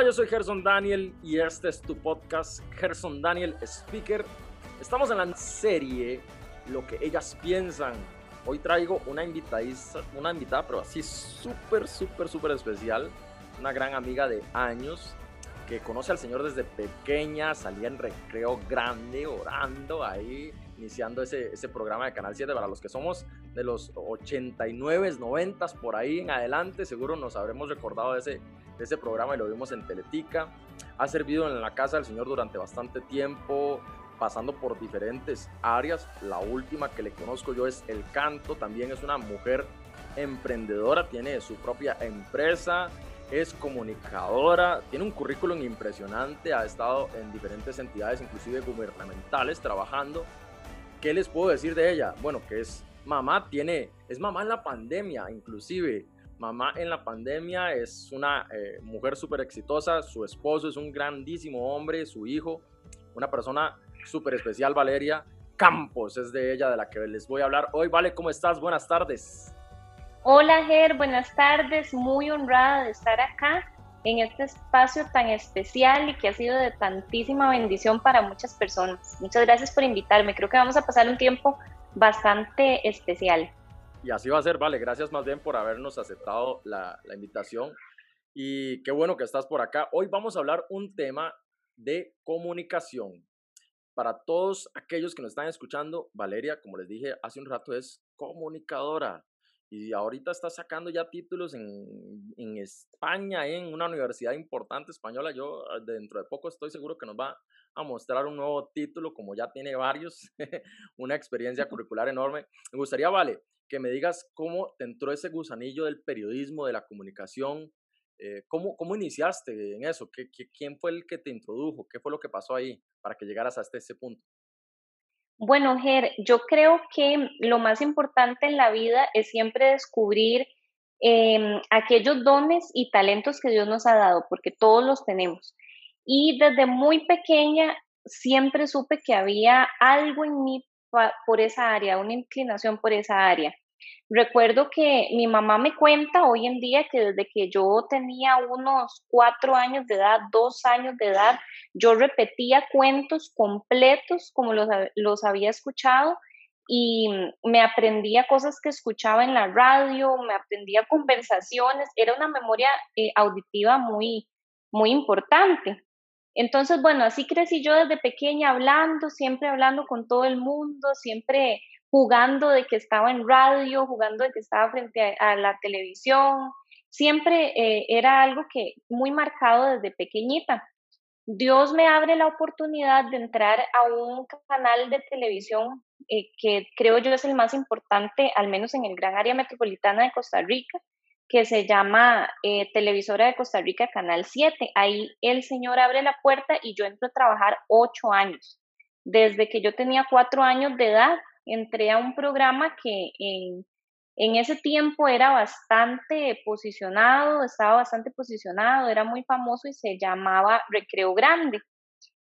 Hola, yo soy Gerson Daniel y este es tu podcast Gerson Daniel Speaker. Estamos en la serie Lo que ellas piensan. Hoy traigo una invitada, una invitada, pero así súper, súper, súper especial. Una gran amiga de años que conoce al Señor desde pequeña, salía en recreo grande, orando ahí, iniciando ese, ese programa de Canal 7 para los que somos de los 89, 90 por ahí en adelante, seguro nos habremos recordado de ese, de ese programa y lo vimos en Teletica. Ha servido en la casa del Señor durante bastante tiempo, pasando por diferentes áreas. La última que le conozco yo es el canto, también es una mujer emprendedora, tiene su propia empresa, es comunicadora, tiene un currículum impresionante, ha estado en diferentes entidades, inclusive gubernamentales, trabajando. ¿Qué les puedo decir de ella? Bueno, que es mamá, tiene, es mamá en la pandemia, inclusive. Mamá en la pandemia es una eh, mujer súper exitosa, su esposo es un grandísimo hombre, su hijo, una persona súper especial, Valeria Campos, es de ella de la que les voy a hablar hoy. Vale, ¿cómo estás? Buenas tardes. Hola Ger, buenas tardes, muy honrada de estar acá en este espacio tan especial y que ha sido de tantísima bendición para muchas personas. Muchas gracias por invitarme, creo que vamos a pasar un tiempo bastante especial. Y así va a ser, vale, gracias más bien por habernos aceptado la, invitación y qué bueno que estás por acá. Hoy vamos a hablar un tema de comunicación. Para todos aquellos que nos están escuchando, Valeria, como les dije hace un rato, es comunicadora y ahorita está sacando ya títulos en, en, España, en una universidad importante española. Yo ah, dentro de poco estoy seguro que nos va a mostrar un nuevo título, como ya tiene varios, una experiencia curricular enorme. Me gustaría, Vale, que me digas cómo te entró ese gusanillo del periodismo, de la comunicación. Eh, ¿cómo, ¿Cómo iniciaste en eso? ¿Qué, ¿Qué, quién fue el que te introdujo? ¿Qué fue lo que pasó ahí para que llegaras hasta ese punto? Bueno, Ger, yo creo que lo más importante en la vida es siempre descubrir em, aquellos dones y talentos que Dios nos ha dado, porque todos los tenemos. Y desde muy pequeña siempre supe que había algo en mí por esa área, una inclinación por esa área. Recuerdo que mi mamá me cuenta hoy en día que desde que yo tenía unos cuatro años de edad, dos años de edad, yo repetía cuentos completos como los, los había escuchado y me aprendía cosas que escuchaba en la radio, me aprendía conversaciones, era una memoria eh, auditiva muy, muy importante. Entonces, bueno, así crecí yo desde pequeña hablando, siempre hablando con todo el mundo, siempre jugando de que estaba en radio, jugando de que estaba frente a, la televisión. Siempre eh, era algo que muy marcado desde pequeñita. Dios me abre la oportunidad de entrar a un canal de televisión eh, que creo yo es el más importante, al menos en el gran área metropolitana de Costa Rica, que se llama eh, Televisora de Costa Rica, Canal 7. Ahí el Señor abre la puerta y yo entro a trabajar ocho años. Desde que yo tenía cuatro años de edad entré a un programa que en, en ese tiempo era bastante posicionado, estaba bastante posicionado, era muy famoso y se llamaba Recreo Grande.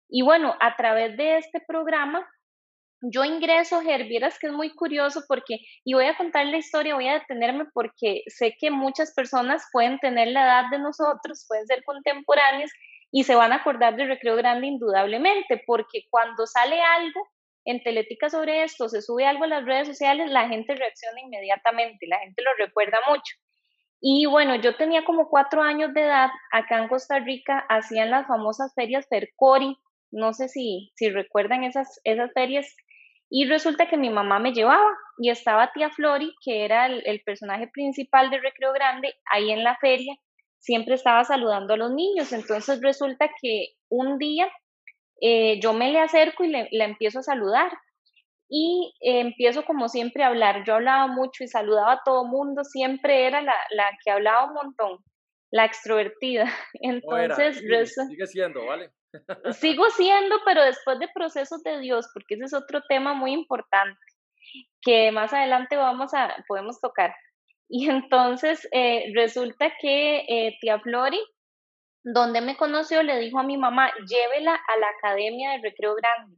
Y bueno, a través de este programa, yo ingreso, Gervieras, que es muy curioso porque, y voy a contar la historia, voy a detenerme porque sé que muchas personas pueden tener la edad de nosotros, pueden ser contemporáneos y se van a acordar de Recreo Grande indudablemente, porque cuando sale algo, en Teletica sobre esto, se sube algo a las redes sociales, la gente reacciona inmediatamente, la gente lo recuerda mucho. Y bueno, yo tenía como cuatro años de edad, acá en Costa Rica hacían las famosas ferias Fercori, no sé si, si recuerdan esas, esas ferias, y resulta que mi mamá me llevaba y estaba tía Flori, que era el, el personaje principal de Recreo Grande, ahí en la feria, siempre estaba saludando a los niños, entonces resulta que un día eh, yo me le acerco y le, empiezo a saludar. Y eh, empiezo como siempre a hablar. Yo hablaba mucho y saludaba a todo mundo, siempre era la, la que hablaba un montón, la extrovertida. Entonces, sigue, siendo, ¿vale? sigo siendo, pero después de procesos de Dios, porque ese es otro tema muy importante que más adelante vamos a, podemos tocar. Y entonces eh, resulta que tía Flori donde me conoció, le dijo a mi mamá, llévela a la Academia de Recreo Grande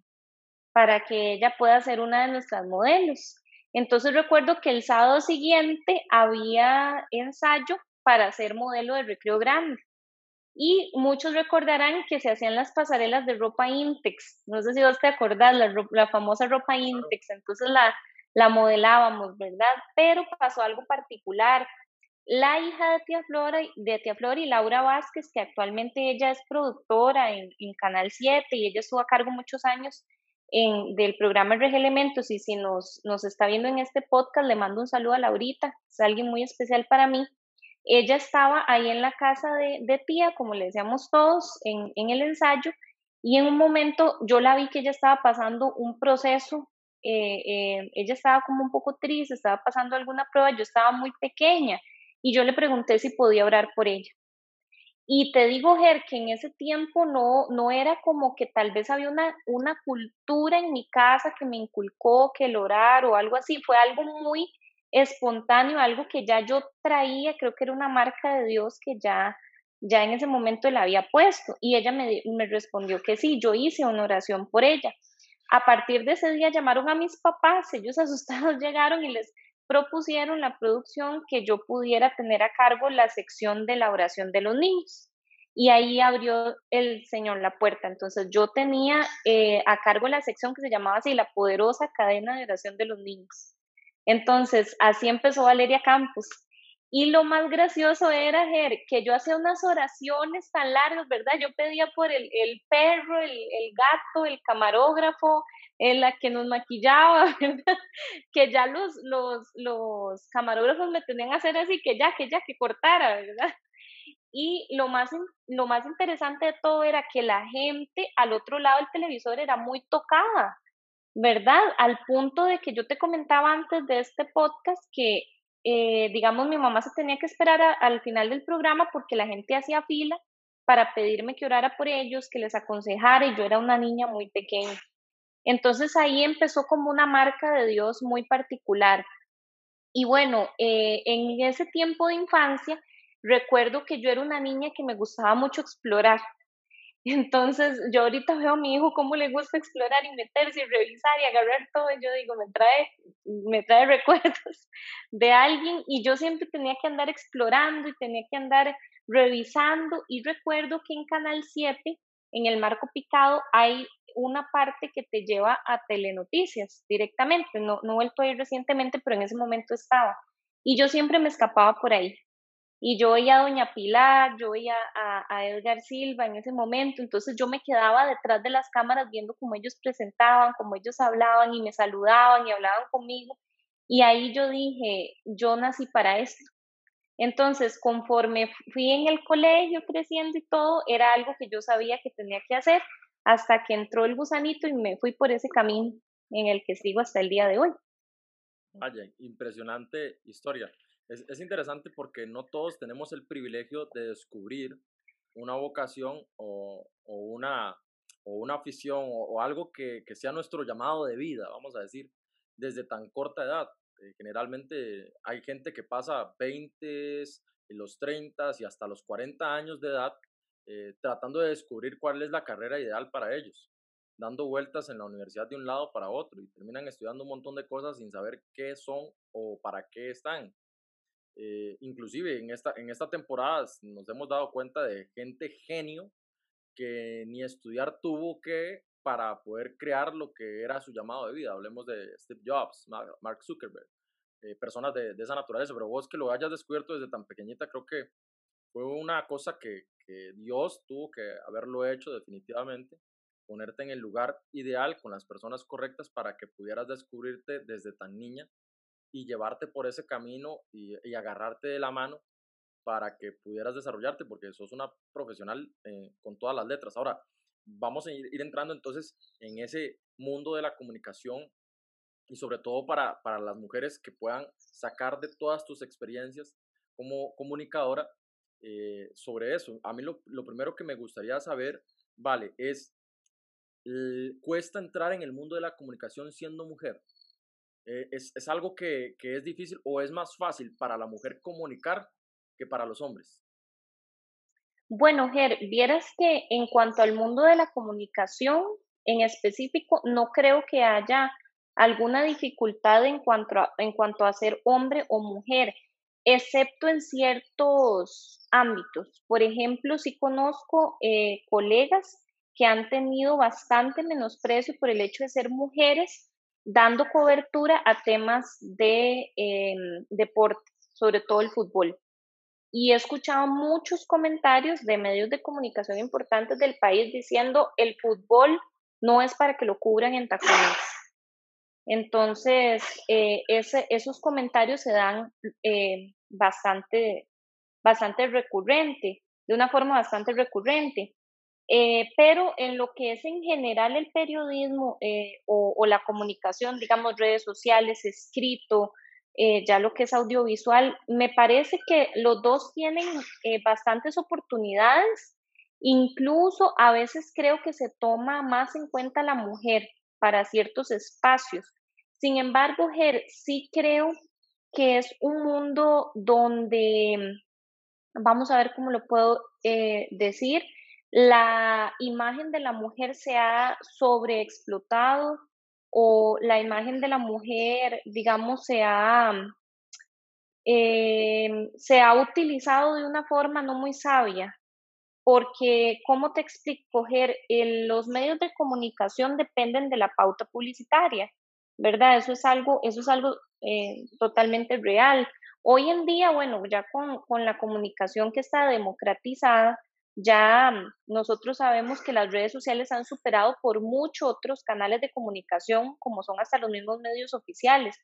para que ella pueda ser una de nuestras modelos. Entonces recuerdo que el sábado siguiente había ensayo para ser modelo de Recreo Grande. Y muchos recordarán que se hacían las pasarelas de ropa Intex. No sé si vos te acordás, la, la famosa ropa Intex. Entonces la, la modelábamos, ¿verdad? Pero pasó algo particular. La hija de tía Flora, de tía Flora y Laura Vázquez, que actualmente ella es productora en, Canal 7 y ella estuvo a cargo muchos años del programa Reg Elementos y si nos, nos está viendo en este podcast, le mando un saludo a Laurita, es alguien muy especial para mí. Ella estaba ahí en la casa de, tía, como le decíamos todos, en, en, el ensayo, y en un momento yo la vi que ella estaba pasando un proceso, eh, eh, ella estaba como un poco triste, estaba pasando alguna prueba, yo estaba muy pequeña, y yo le pregunté si podía orar por ella. Y te digo, Ger, que en ese tiempo no, no era como que tal vez había una, una cultura en mi casa que me inculcó que el orar o algo así, fue algo muy espontáneo, algo que ya yo traía, creo que era una marca de Dios que ya, ya en ese momento la había puesto. Y ella me, me respondió que sí, yo hice una oración por ella. A partir de ese día llamaron a mis papás, ellos asustados llegaron y les propusieron la producción que yo pudiera tener a cargo la sección de la oración de los niños. Y ahí abrió el Señor la puerta. Entonces yo tenía eh, a cargo la sección que se llamaba así, la poderosa cadena de oración de los niños. Entonces así empezó Valeria Campos. Y lo más gracioso era, que yo hacía unas oraciones tan largas, ¿verdad? Yo pedía por el, el perro, el, el, gato, el camarógrafo, en la que nos maquillaba, ¿verdad? Que ya los, los, los camarógrafos me tenían que hacer así, que ya, que ya, que cortara, ¿verdad? Y lo más, lo más interesante de todo era que la gente al otro lado del televisor era muy tocada, ¿verdad? Al punto de que yo te comentaba antes de este podcast que, eh, digamos, mi mamá se tenía que esperar al final del programa porque la gente hacía fila para pedirme que orara por ellos, que les aconsejara y yo era una niña muy pequeña. Entonces ahí empezó como una marca de Dios muy particular. Y bueno, eh, en ese tiempo de infancia, recuerdo que yo era una niña que me gustaba mucho explorar. Entonces yo ahorita veo a mi hijo cómo le gusta explorar y meterse y revisar y agarrar todo. Y yo digo, me trae, me trae recuerdos de alguien y yo siempre tenía que andar explorando y tenía que andar revisando. Y recuerdo que en Canal 7, en el marco picado, hay una parte que te lleva a telenoticias directamente. No, no he vuelto a ir recientemente, pero en ese momento estaba. Y yo siempre me escapaba por ahí. Y yo veía a Doña Pilar, yo veía a, a, Edgar Silva en ese momento, entonces yo me quedaba detrás de las cámaras viendo cómo ellos presentaban, cómo ellos hablaban y me saludaban y hablaban conmigo. Y ahí yo dije, yo nací para esto. Entonces, conforme fui en el colegio creciendo y todo, era algo que yo sabía que tenía que hacer hasta que entró el gusanito y me fui por ese camino en el que sigo hasta el día de hoy. Vaya, impresionante historia. Es, es interesante porque no todos tenemos el privilegio de descubrir una vocación o, o una, o una afición o, o algo que, que, sea nuestro llamado de vida, vamos a decir, desde tan corta edad. Eh, generalmente hay gente que pasa 20, los 30 y hasta los 40 años de edad eh, tratando de descubrir cuál es la carrera ideal para ellos, dando vueltas en la universidad de un lado para otro y terminan estudiando un montón de cosas sin saber qué son o para qué están. Eh, inclusive en esta, en esta temporada nos hemos dado cuenta de gente genio que ni estudiar tuvo que para poder crear lo que era su llamado de vida. Hablemos de Steve Jobs, Mark Zuckerberg, eh, personas de, de, esa naturaleza, pero vos que lo hayas descubierto desde tan pequeñita, creo que fue una cosa que, que Dios tuvo que haberlo hecho definitivamente, ponerte en el lugar ideal con las personas correctas para que pudieras descubrirte desde tan niña y llevarte por ese camino y, agarrarte de la mano para que pudieras desarrollarte, porque sos una profesional eh, con todas las letras. Ahora, vamos a ir, ir, entrando entonces en ese mundo de la comunicación y sobre todo para, para las mujeres que puedan sacar de todas tus experiencias como comunicadora eh, sobre eso. A mí lo, lo, primero que me gustaría saber, vale, es, ¿cuesta entrar en el mundo de la comunicación siendo mujer? Eh, es, ¿Es algo que, que es difícil o es más fácil para la mujer comunicar que para los hombres? Bueno, Ger, vieras que en cuanto al mundo de la comunicación en específico, no creo que haya alguna dificultad en cuanto a, en cuanto a ser hombre o mujer excepto en ciertos ámbitos. Por ejemplo, sí conozco eh, colegas que han tenido bastante menosprecio por el hecho de ser mujeres, dando cobertura a temas de em, deporte, sobre todo el fútbol. Y he escuchado muchos comentarios de medios de comunicación importantes del país diciendo el fútbol no es para que lo cubran en tacones. Entonces, eh, esos comentarios se dan eh, bastante, bastante recurrente, de una forma bastante recurrente. Eh, pero en lo que es en general el periodismo o, la comunicación, digamos, redes sociales, escrito, ya lo que es audiovisual, me parece que los dos tienen bastantes oportunidades. Incluso a veces creo que se toma más en cuenta la mujer para ciertos espacios. Sin embargo, Ger, sí creo que es un mundo donde, vamos a ver cómo lo puedo eh, decir, la imagen de la mujer se ha sobreexplotado o la imagen de la mujer, digamos, se ha, eh, se ha utilizado de una forma no muy sabia porque, ¿cómo te explico, Ger? los medios de comunicación dependen de la pauta publicitaria, ¿verdad? Eso es algo, eso es algo eh, totalmente real. Hoy en día, bueno, ya con, con la comunicación que está democratizada, ya nosotros sabemos que las redes sociales han superado por muchos otros canales de comunicación, como son hasta los mismos medios oficiales.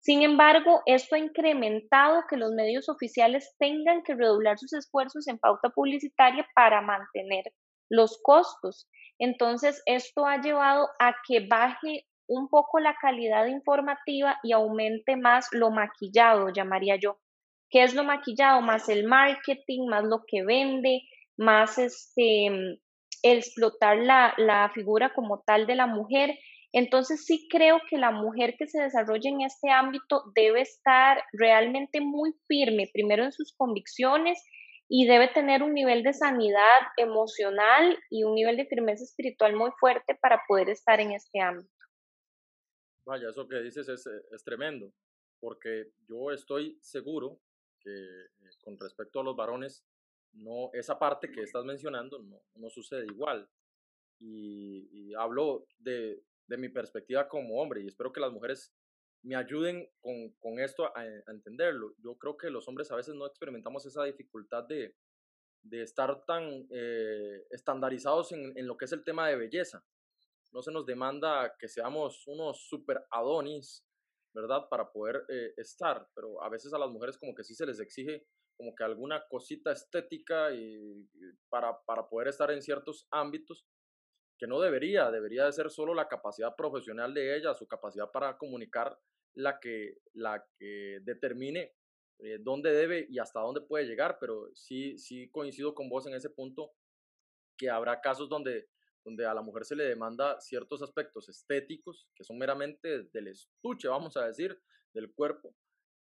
Sin embargo, esto ha incrementado que los medios oficiales tengan que redoblar sus esfuerzos en pauta publicitaria para mantener los costos. Entonces, esto ha llevado a que baje un poco la calidad informativa y aumente más lo maquillado, llamaría yo. ¿Qué es lo maquillado? Más el marketing, más lo que vende, más este, el explotar la, la figura como tal de la mujer entonces sí creo que la mujer que se desarrolla en este ámbito debe estar realmente muy firme, primero en sus convicciones y debe tener un nivel de sanidad emocional y un nivel de firmeza espiritual muy fuerte para poder estar en este ámbito. Vaya, eso que dices es, es tremendo, porque yo estoy seguro que eh, con respecto a los varones, no, esa parte que estás mencionando no, no sucede igual. Y, y hablo de, de mi perspectiva como hombre y espero que las mujeres me ayuden con, con esto a, entenderlo. Yo creo que los hombres a veces no experimentamos esa dificultad de, de estar tan eh, estandarizados en, en, lo que es el tema de belleza. No se nos demanda que seamos unos super adonis, ¿verdad? Para poder eh, estar, pero a veces a las mujeres como que sí se les exige como que alguna cosita estética y, para, para poder estar en ciertos ámbitos que no debería, debería de ser solo la capacidad profesional de ella, su capacidad para comunicar la que, la que determine eh, dónde debe y hasta dónde puede llegar, pero sí, sí coincido con vos en ese punto, que habrá casos donde, donde a la mujer se le demanda ciertos aspectos estéticos, que son meramente del estuche, vamos a decir, del cuerpo,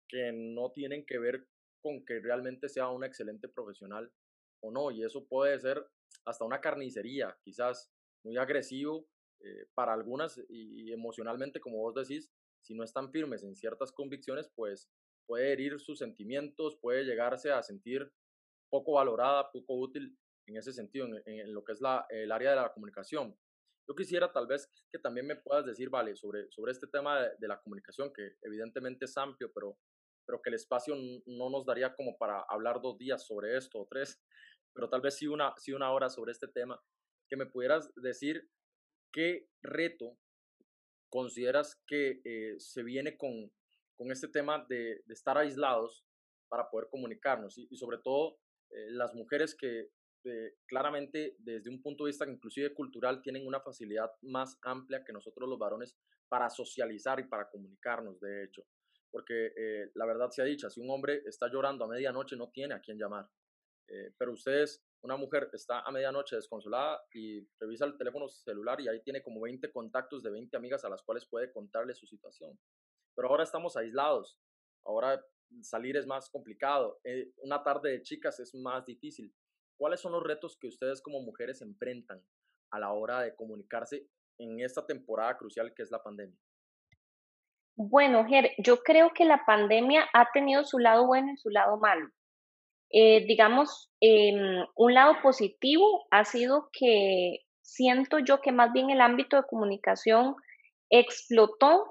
que no tienen que ver con que realmente sea una excelente profesional o no, y eso puede ser hasta una carnicería, quizás muy agresivo eh, para algunas y, emocionalmente, como vos decís, si no están firmes en ciertas convicciones, pues puede herir sus sentimientos, puede llegarse a sentir poco valorada, poco útil en ese sentido, en, lo que es la, el área de la comunicación. Yo quisiera tal vez que también me puedas decir, vale, sobre, sobre este tema de, la comunicación, que evidentemente es amplio, pero, pero que el espacio no nos daría como para hablar dos días sobre esto o tres, pero tal vez sí una, sí una hora sobre este tema que me pudieras decir qué reto consideras que eh, se viene con, con este tema de, estar aislados para poder comunicarnos y, sobre todo eh, las mujeres que eh, claramente desde un punto de vista inclusive cultural tienen una facilidad más amplia que nosotros los varones para socializar y para comunicarnos, de hecho. Porque la verdad se ha dicho, si un hombre está llorando a medianoche no tiene a quién llamar. pero ustedes una mujer está a medianoche desconsolada y revisa el teléfono celular y ahí tiene como 20 contactos de 20 amigas a las cuales puede contarle su situación. Pero ahora estamos aislados, ahora salir es más complicado, eh, una tarde de chicas es más difícil. ¿Cuáles son los retos que ustedes como mujeres enfrentan a la hora de comunicarse en esta temporada crucial que es la pandemia? Bueno, Ger, yo creo que la pandemia ha tenido su lado bueno y su lado malo. Eh, digamos, em, un lado positivo ha sido que siento yo que más bien el ámbito de comunicación explotó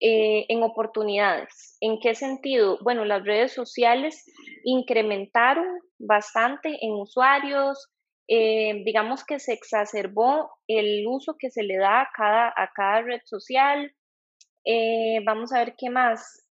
eh, en oportunidades. ¿En qué sentido? Bueno, las redes sociales incrementaron bastante en usuarios, eh, digamos que se exacerbó el uso que se le da a cada, a cada red social. Eh, vamos a ver qué más.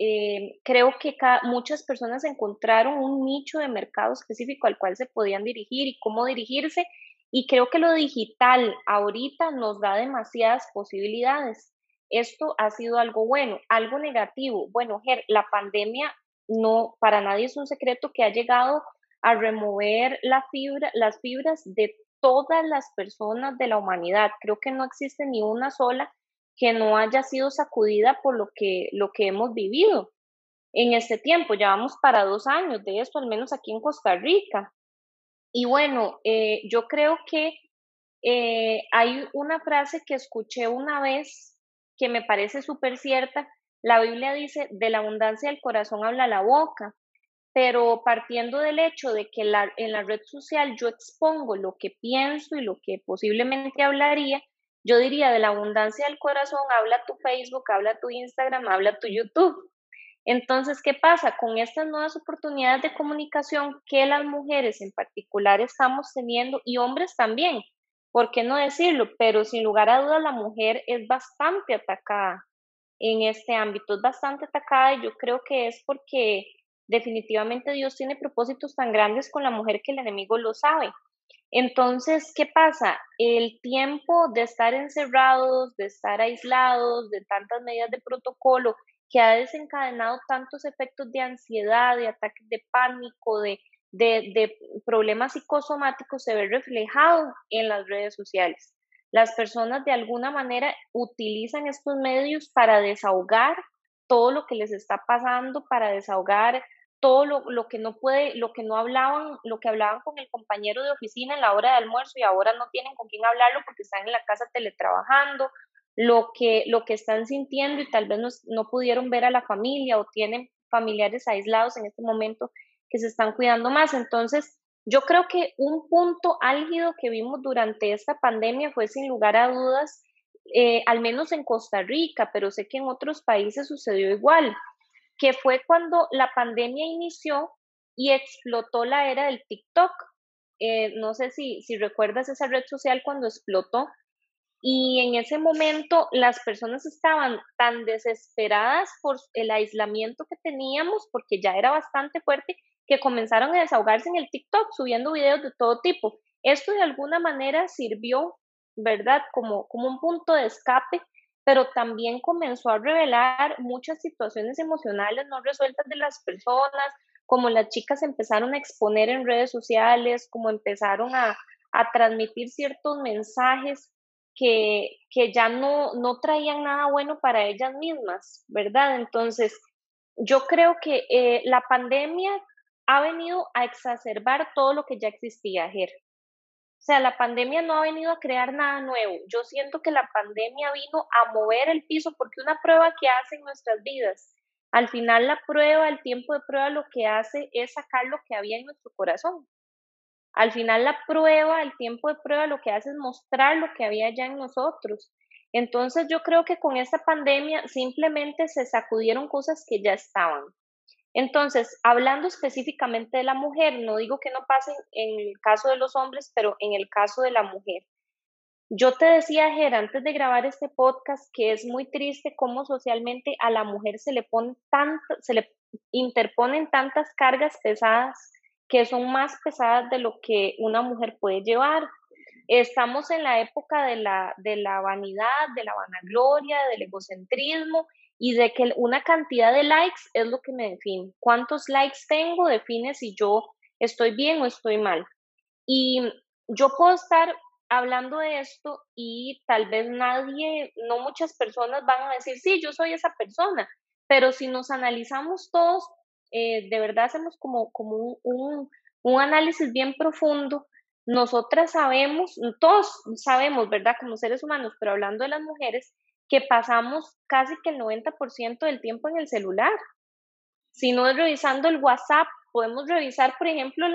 creo que muchas personas encontraron un nicho de mercado específico al cual se podían dirigir y cómo dirigirse. Y creo que lo digital ahorita nos da demasiadas posibilidades. Esto ha sido algo bueno, algo negativo. Bueno, Ger, la pandemia no, para nadie es un secreto que ha llegado a remover la fibra, las fibras de todas las personas de la humanidad. Creo que no existe ni una sola que no haya sido sacudida por lo que, lo que hemos vivido en este tiempo. Ya vamos para dos años de esto, al menos aquí en Costa Rica. Y bueno, eh, yo creo que eh, hay una frase que escuché una vez que me parece súper cierta. La Biblia dice, de la abundancia del corazón habla la boca, pero partiendo del hecho de que la, en la red social yo expongo lo que pienso y lo que posiblemente hablaría, yo diría, de la abundancia del corazón habla tu Facebook, habla tu Instagram, habla tu YouTube. Entonces, ¿qué pasa con estas nuevas oportunidades de comunicación que las mujeres en particular estamos teniendo y hombres también? ¿por qué no decirlo? Pero sin lugar a dudas la mujer es bastante atacada en este ámbito, es bastante atacada y yo creo que es porque definitivamente Dios tiene propósitos tan grandes con la mujer que el enemigo lo sabe. Entonces, ¿qué pasa? El tiempo de estar encerrados, de estar aislados, de tantas medidas de protocolo que ha desencadenado tantos efectos de ansiedad, de ataques de pánico, de de, problemas psicosomáticos se ve reflejado en las redes sociales. Las personas de alguna manera utilizan estos medios para desahogar todo lo que les está pasando, para desahogar todo lo, que no puede, lo que no hablaban, lo que hablaban con el compañero de oficina en la hora de almuerzo y ahora no tienen con quién hablarlo porque están en la casa teletrabajando, lo que, lo que están sintiendo y tal vez no, no pudieron ver a la familia o tienen familiares aislados en este momento que se están cuidando más. Entonces, yo creo que un punto álgido que vimos durante esta pandemia fue sin lugar a dudas, eh, al menos en Costa Rica, pero sé que en otros países sucedió igual, que fue cuando la pandemia inició y explotó la era del TikTok. Eh, no sé si, si recuerdas esa red social cuando explotó. Y en ese momento las personas estaban tan desesperadas por el aislamiento que teníamos, porque ya era bastante fuerte, que comenzaron a desahogarse en el TikTok subiendo videos de todo tipo. Esto de alguna manera sirvió, ¿verdad? Como, como un punto de escape, pero también comenzó a revelar muchas situaciones emocionales no resueltas de las personas, como las chicas empezaron a exponer en redes sociales, como empezaron a, a transmitir ciertos mensajes que, que ya no, no traían nada bueno para ellas mismas, ¿verdad? Entonces, yo creo que eh, la pandemia ha venido a exacerbar todo lo que ya existía, Ger. Sea, la pandemia no ha venido a crear nada nuevo. Yo siento que la pandemia vino a mover el piso porque una prueba que hace en nuestras vidas, al final la prueba, el tiempo de prueba lo que hace es sacar lo que había en nuestro corazón. Al final la prueba, el tiempo de prueba lo que hace es mostrar lo que había ya en nosotros. Entonces yo creo que con esta pandemia simplemente se sacudieron cosas que ya estaban. Entonces, hablando específicamente de la mujer, no digo que no pase en el caso de los hombres, pero en el caso de la mujer. Yo te decía, Ger, antes de grabar este podcast, que es muy triste cómo socialmente a la mujer se le, pone se le interponen tantas cargas pesadas que son más pesadas de lo que una mujer puede llevar. Estamos en la época de la, de la vanidad, de la vanagloria, del egocentrismo y de que una cantidad de likes es lo que me define. Cuántos likes tengo define si yo estoy bien o estoy mal. Y yo puedo estar hablando de esto y tal vez nadie, no muchas personas van a decir, sí, yo soy esa persona, pero si nos analizamos todos, eh, de verdad hacemos como, como un, un análisis bien profundo, nosotras sabemos, todos sabemos, ¿verdad? Como seres humanos, pero hablando de las mujeres, que pasamos casi que el 90% del tiempo en el celular. Si no es revisando el WhatsApp, podemos revisar, por ejemplo,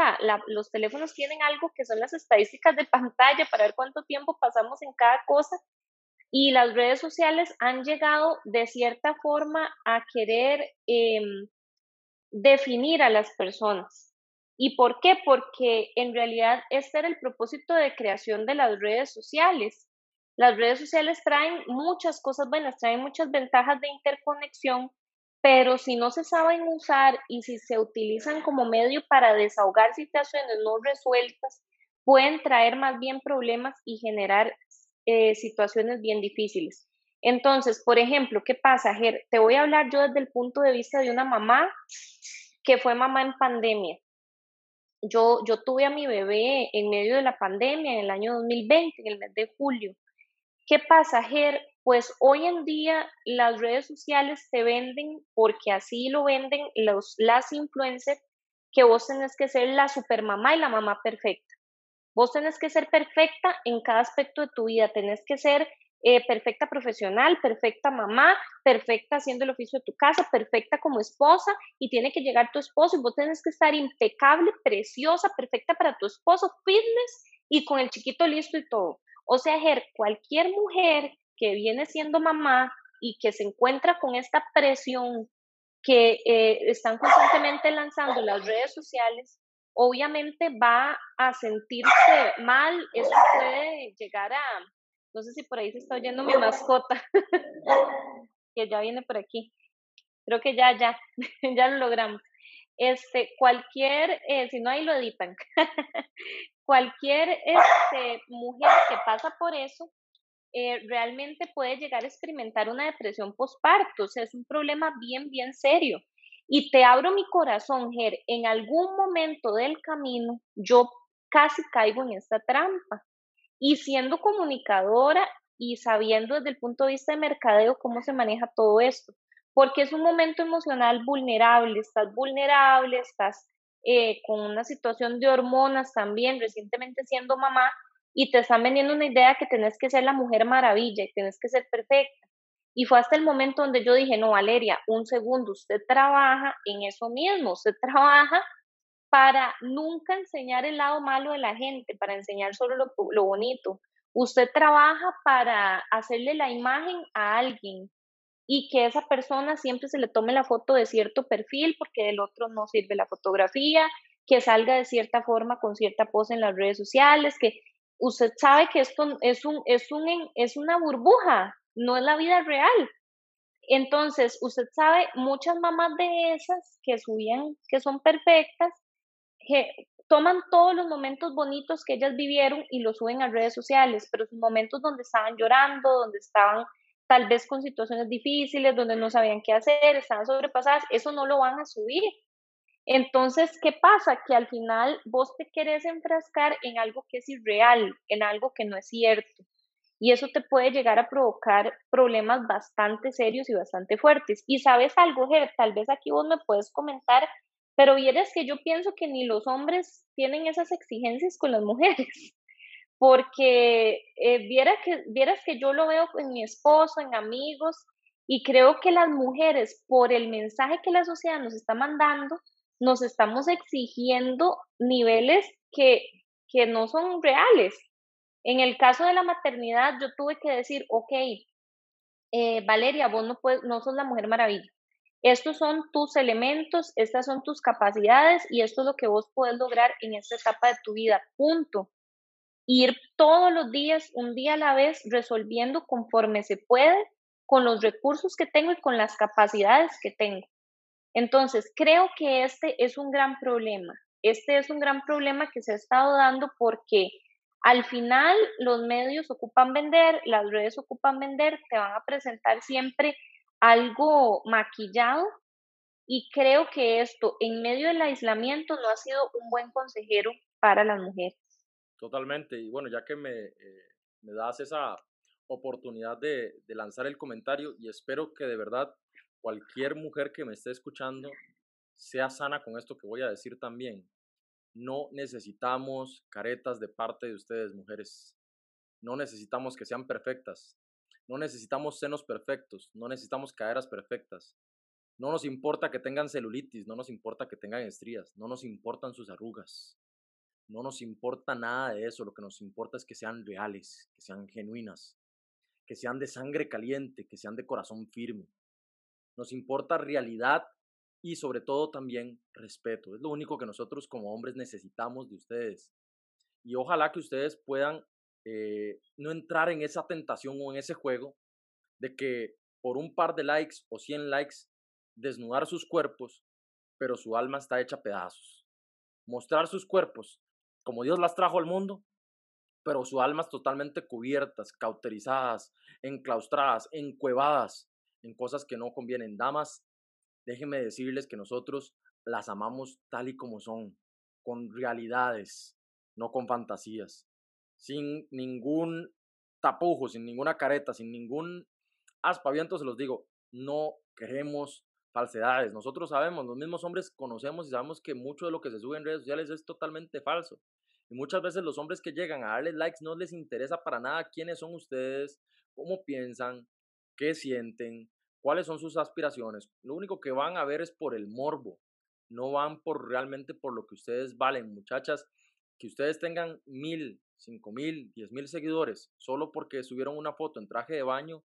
los teléfonos tienen algo que son las estadísticas de pantalla para ver cuánto tiempo pasamos en cada cosa. Y las redes sociales han llegado de cierta forma a querer em, definir a las personas. ¿Y por qué? Porque en realidad este era el propósito de creación de las redes sociales. Las redes sociales traen muchas cosas buenas, traen muchas ventajas de interconexión, pero si no se saben usar y si se utilizan como medio para desahogar situaciones no resueltas, pueden traer más bien problemas y generar eh, situaciones bien difíciles. Entonces, por ejemplo, ¿qué pasa, Ger? Te voy a hablar yo desde el punto de vista de una mamá que fue mamá en pandemia. Yo, yo tuve a mi bebé en medio de la pandemia en el año 2020, en el mes de julio. ¿Qué pasa, Ger? Pues hoy en día las redes sociales te venden, porque así lo venden los, las influencers, que vos tenés que ser la supermamá y la mamá perfecta. Vos tenés que ser perfecta en cada aspecto de tu vida, tenés que ser eh, perfecta profesional, perfecta mamá, perfecta haciendo el oficio de tu casa, perfecta como esposa y tiene que llegar tu esposo y vos tenés que estar impecable, preciosa, perfecta para tu esposo, fitness y con el chiquito listo y todo. O sea, cualquier mujer que viene siendo mamá y que se encuentra con esta presión que eh, están constantemente lanzando las redes sociales, obviamente va a sentirse mal, eso puede llegar a, no sé si por ahí se está oyendo mi mascota, que ya viene por aquí. Creo que ya, ya, ya lo logramos. Este, cualquier, eh, si no ahí lo editan, cualquier este, mujer que pasa por eso, eh, realmente puede llegar a experimentar una depresión postparto, o sea, es un problema bien, bien serio. Y te abro mi corazón, Ger, en algún momento del camino yo casi caigo en esta trampa. Y siendo comunicadora y sabiendo desde el punto de vista de mercadeo cómo se maneja todo esto, porque es un momento emocional vulnerable, estás vulnerable, estás eh, con una situación de hormonas también, recientemente siendo mamá, y te están vendiendo una idea que tenés que ser la mujer maravilla y tenés que ser perfecta. Y fue hasta el momento donde yo dije, no, Valeria, un segundo, usted trabaja en eso mismo, usted trabaja para nunca enseñar el lado malo de la gente, para enseñar solo lo, bonito. Usted trabaja para hacerle la imagen a alguien y que esa persona siempre se le tome la foto de cierto perfil porque del otro no sirve la fotografía, que salga de cierta forma con cierta pose en las redes sociales, que usted sabe que esto es, un, es, un, es una burbuja, no es la vida real. Entonces, usted sabe, muchas mamás de esas que subían, que son perfectas, que toman todos los momentos bonitos que ellas vivieron y los suben a redes sociales, pero sus momentos donde estaban llorando, donde estaban tal vez con situaciones difíciles, donde no sabían qué hacer, estaban sobrepasadas, eso no lo van a subir. Entonces, ¿qué pasa? Que al final vos te querés enfrascar en algo que es irreal, en algo que no es cierto. Y eso te puede llegar a provocar problemas bastante serios y bastante fuertes. Y sabes algo, Ger, tal vez aquí vos me puedes comentar pero vieras que yo pienso que ni los hombres tienen esas exigencias con las mujeres, porque eh, viera que, vieras que yo lo veo en mi esposo, en amigos, y creo que las mujeres, por el mensaje que la sociedad nos está mandando, nos estamos exigiendo niveles que, que no son reales. En el caso de la maternidad, yo tuve que decir, ok, eh, Valeria, vos no, puedes, no sos la mujer maravilla. Estos son tus elementos, estas son tus capacidades y esto es lo que vos puedes lograr en esta etapa de tu vida. Punto. Ir todos los días, un día a la vez, resolviendo conforme se puede, con los recursos que tengo y con las capacidades que tengo. Entonces, creo que este es un gran problema. Este es un gran problema que se ha estado dando porque al final los medios ocupan vender, las redes ocupan vender, te van a presentar siempre algo maquillado y creo que esto en medio del aislamiento no ha sido un buen consejero para las mujeres. Totalmente, y bueno, ya que me, eh, me das esa oportunidad de, de lanzar el comentario y espero que de verdad cualquier mujer que me esté escuchando sea sana con esto que voy a decir también. No necesitamos caretas de parte de ustedes, mujeres. No necesitamos que sean perfectas no necesitamos senos perfectos, no necesitamos caderas perfectas, no nos importa que tengan celulitis, no nos importa que tengan estrías, no nos importan sus arrugas, no nos importa nada de eso, lo que nos importa es que sean reales, que sean genuinas, que sean de sangre caliente, que sean de corazón firme. Nos importa realidad y sobre todo también respeto. Es lo único que nosotros como hombres necesitamos de ustedes. Y ojalá que ustedes puedan eh, no entrar en esa tentación o en ese juego de que por un par de likes o 100 likes desnudar sus cuerpos, pero su alma está hecha pedazos. Mostrar sus cuerpos como Dios las trajo al mundo, pero su alma es totalmente cubiertas, cauterizadas, enclaustradas, encuevadas en cosas que no convienen. Damas, déjenme decirles que nosotros las amamos tal y como son, con realidades, no con fantasías, sin ningún tapujo, sin ninguna careta, sin ningún aspaviento, se los digo, no queremos falsedades. Nosotros sabemos, los mismos hombres conocemos y sabemos que mucho de lo que se sube en redes sociales es totalmente falso. Y muchas veces los hombres que llegan a darles likes no les interesa para nada quiénes son ustedes, cómo piensan, qué sienten, cuáles son sus aspiraciones. Lo único que van a ver es por el morbo. No van por realmente por lo que ustedes valen, muchachas. Que ustedes tengan mil, cinco mil, diez mil seguidores solo porque subieron una foto en traje de baño,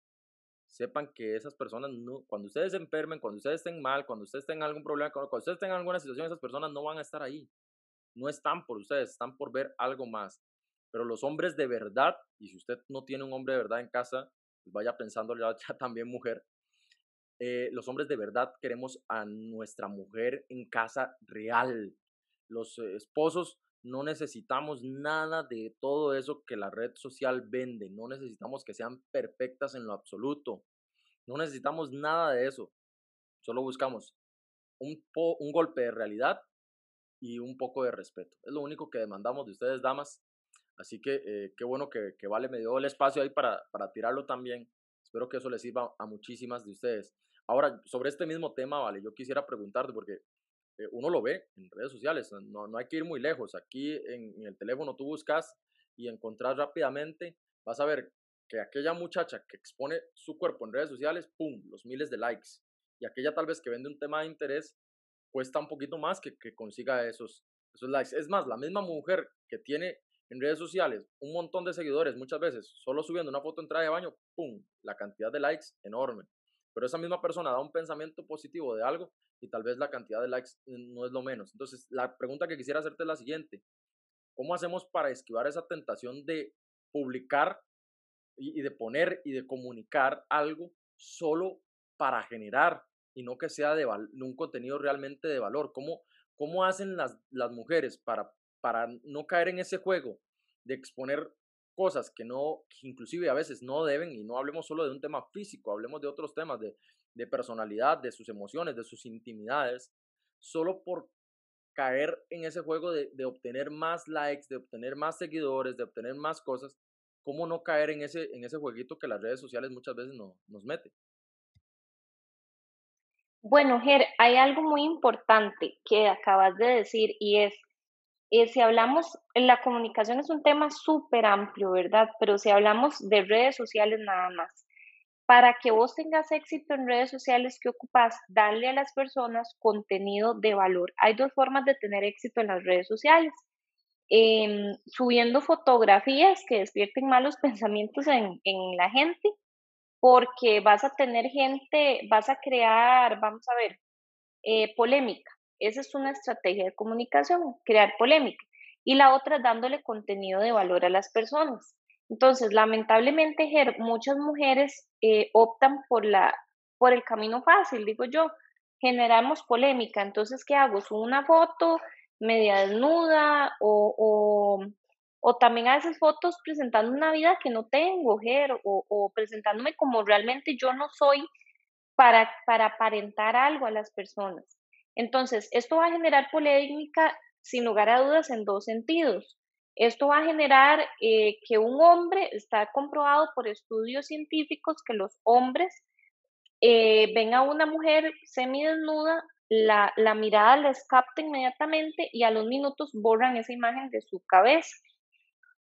sepan que esas personas, no, cuando ustedes se enfermen, cuando ustedes estén mal, cuando ustedes tengan algún problema, cuando ustedes tengan alguna situación, esas personas no van a estar ahí no están por ustedes, están por ver algo más. Pero los hombres de verdad, y si usted no tiene un hombre de verdad en casa, pues vaya pensando ya, también mujer, eh, los hombres de verdad queremos a nuestra mujer en casa real. Los eh, esposos no necesitamos nada de todo eso que la red social vende. No necesitamos que sean perfectas en lo absoluto. No necesitamos nada de eso. Solo buscamos un golpe de realidad y un poco de respeto. Es lo único que demandamos de ustedes, damas. Así que eh, qué bueno que, que, Vale me dio el espacio ahí para, para tirarlo también. Espero que eso les sirva a muchísimas de ustedes. Ahora, sobre este mismo tema, Vale, yo quisiera preguntarte, porque eh, uno lo ve en redes sociales, no, no hay que ir muy lejos. Aquí en, en el teléfono tú buscas y encontrás rápidamente, vas a ver que aquella muchacha que expone su cuerpo en redes sociales, ¡pum!, los miles de likes. Y aquella tal vez que vende un tema de interés, cuesta un poquito más que, que consiga esos, esos likes. Es más, la misma mujer que tiene en redes sociales un montón de seguidores muchas veces, solo subiendo una foto en traje de baño, ¡pum! La cantidad de likes enorme. Pero esa misma persona da un pensamiento positivo de algo y tal vez la cantidad de likes no es lo menos. Entonces, la pregunta que quisiera hacerte es la siguiente. ¿Cómo hacemos para esquivar esa tentación de publicar y, y de poner y de comunicar algo solo para generar y no que sea de, un contenido realmente de valor. ¿Cómo, cómo hacen las, las mujeres para, para no caer en ese juego de exponer cosas que no, inclusive a veces no deben, y no hablemos solo de un tema físico, hablemos de otros temas, de, de personalidad, de sus emociones, de sus intimidades, solo por caer en ese juego de, de, obtener más likes, de obtener más seguidores, de obtener más cosas, ¿cómo no caer en ese, en ese jueguito que las redes sociales muchas veces no, nos meten? Bueno, Ger, hay algo muy importante que acabas de decir y es, eh, si hablamos, la comunicación es un tema súper amplio, ¿verdad? Pero si hablamos de redes sociales nada más, para que vos tengas éxito en redes sociales, ¿qué ocupas? Darle a las personas contenido de valor. Hay dos formas de tener éxito en las redes sociales. Em, subiendo fotografías que despierten malos pensamientos en, en la gente porque vas a tener gente, vas a crear, vamos a ver, eh, polémica. Esa es una estrategia de comunicación, crear polémica. Y la otra dándole contenido de valor a las personas. Entonces, lamentablemente, muchas mujeres eh, optan por, la, por el camino fácil, digo yo, generamos polémica. Entonces, ¿qué hago? Subo una foto media desnuda o también a veces fotos presentando una vida que no tengo, o, o presentándome como realmente yo no soy para, para aparentar algo a las personas. Entonces, esto va a generar polémica sin lugar a dudas en dos sentidos. Esto va a generar eh, que un hombre, está comprobado por estudios científicos, que los hombres eh, ven a una mujer semidesnuda, la, la mirada les capta inmediatamente y a los minutos borran esa imagen de su cabeza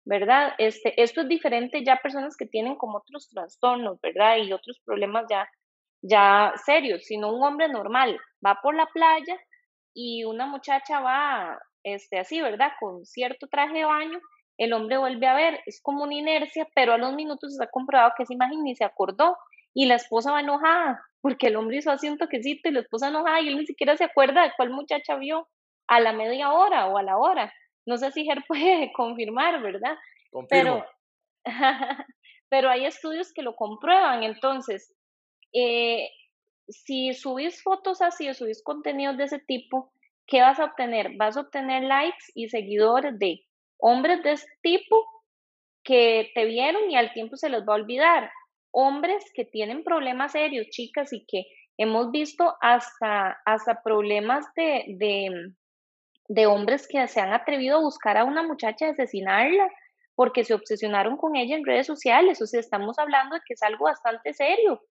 ¿verdad? Este, esto es diferente ya personas que tienen como otros trastornos, ¿verdad? Y otros problemas ya, ya serios, sino un hombre normal va por la playa y una muchacha va este, así, ¿verdad? Con cierto traje de baño, el hombre vuelve a ver, es como una inercia, pero a los minutos se ha comprobado que esa imagen ni se acordó y la esposa va enojada porque el hombre hizo así un toquecito y la esposa enojada y él ni siquiera se acuerda de cuál muchacha vio a la media hora o a la hora. No sé si Ger puede confirmar, ¿verdad? Pero, pero hay estudios que lo comprueban. Entonces, eh, si subís fotos así o subís contenidos de ese tipo, ¿qué vas a obtener? Vas a obtener likes y seguidores de hombres de este tipo que te vieron y al tiempo se les va a olvidar. Hombres que tienen problemas serios, chicas, y que hemos visto hasta, hasta problemas de, de, de hombres que se han atrevido a buscar a una muchacha y asesinarla porque se obsesionaron con ella en redes sociales. O sea, estamos hablando de que es algo bastante serio.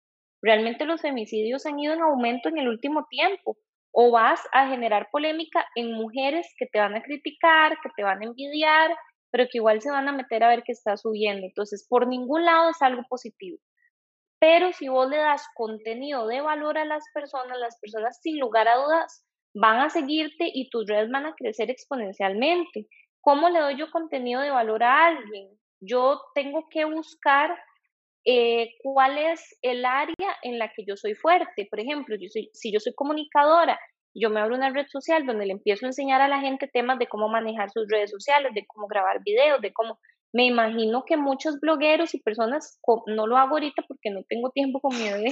Realmente los femicidios han ido en aumento en el último tiempo. O vas a generar polémica en mujeres que te van a criticar, que te van a envidiar, pero que igual se van a meter a ver qué está subiendo. Entonces, por ningún lado es algo positivo. Pero si vos le das contenido de valor a las personas, las personas sin lugar a dudas van a seguirte y tus redes van a crecer exponencialmente. ¿Cómo le doy yo contenido de valor a alguien? Yo tengo que buscar eh, cuál es el área en la que yo soy fuerte. Por ejemplo, si yo soy comunicadora, yo me abro una red social donde le empiezo a enseñar a la gente temas de cómo manejar sus redes sociales, de cómo grabar videos, de cómo... Me imagino que muchos blogueros y personas, no lo hago ahorita porque no tengo tiempo con mi bebé,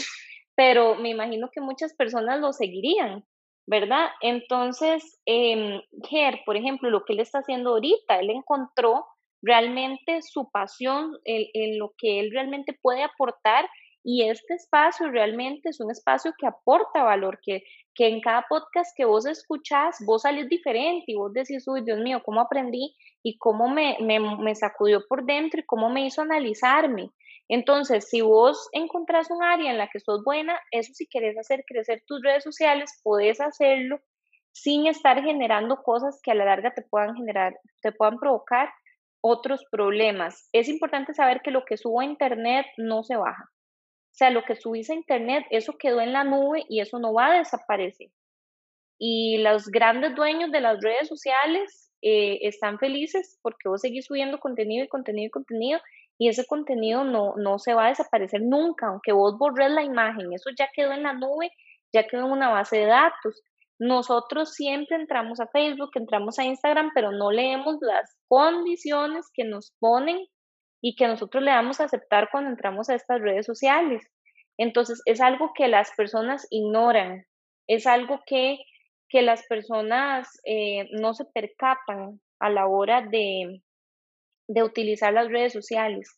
pero me imagino que muchas personas lo seguirían ¿verdad? Entonces, eh, Ger, por ejemplo, lo que él está haciendo ahorita, él encontró realmente su pasión en, lo que él realmente puede aportar y este espacio realmente es un espacio que aporta valor, que, que en cada podcast que vos escuchás, vos salís diferente y vos decís, uy, Dios mío, cómo aprendí y cómo me, me, me sacudió por dentro y cómo me hizo analizarme. Entonces, si vos encontrás un área en la que sos buena, eso si querés hacer crecer tus redes sociales, podés hacerlo sin estar generando cosas que a la larga te puedan generar, te puedan provocar otros problemas. Es importante saber que lo que subo a internet no se baja. O sea, lo que subís a internet, eso quedó en la nube y eso no va a desaparecer. Y los grandes dueños de las redes sociales eh, están felices porque vos seguís subiendo contenido y contenido y contenido y ese contenido no, no se va a desaparecer nunca, aunque vos borres la imagen, eso ya quedó en la nube, ya quedó en una base de datos. Nosotros siempre entramos a Facebook, entramos a Instagram, pero no leemos las condiciones que nos ponen y que nosotros le damos a aceptar cuando entramos a estas redes sociales. Entonces, es algo que las personas ignoran, es algo que, que las personas eh, no se percatan a la hora de, de utilizar las redes sociales.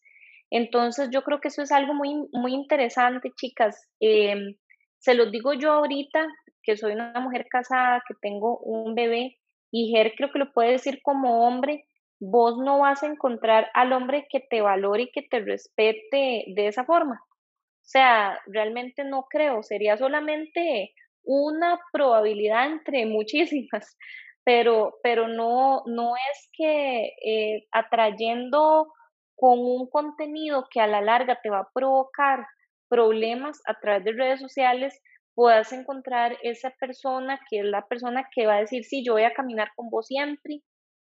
Entonces yo creo que eso es algo muy, muy interesante, chicas. Em, se los digo yo ahorita, que soy una mujer casada, que tengo un bebé, y Ger creo que lo puede decir como hombre, vos no vas a encontrar al hombre que te valore y que te respete de esa forma. O sea, realmente no creo, sería solamente una probabilidad entre muchísimas, pero, pero no, no es que eh, atrayendo con un contenido que a la larga te va a provocar problemas a través de redes sociales, puedas encontrar esa persona que es la persona que va a decir, sí, yo voy a caminar con vos siempre,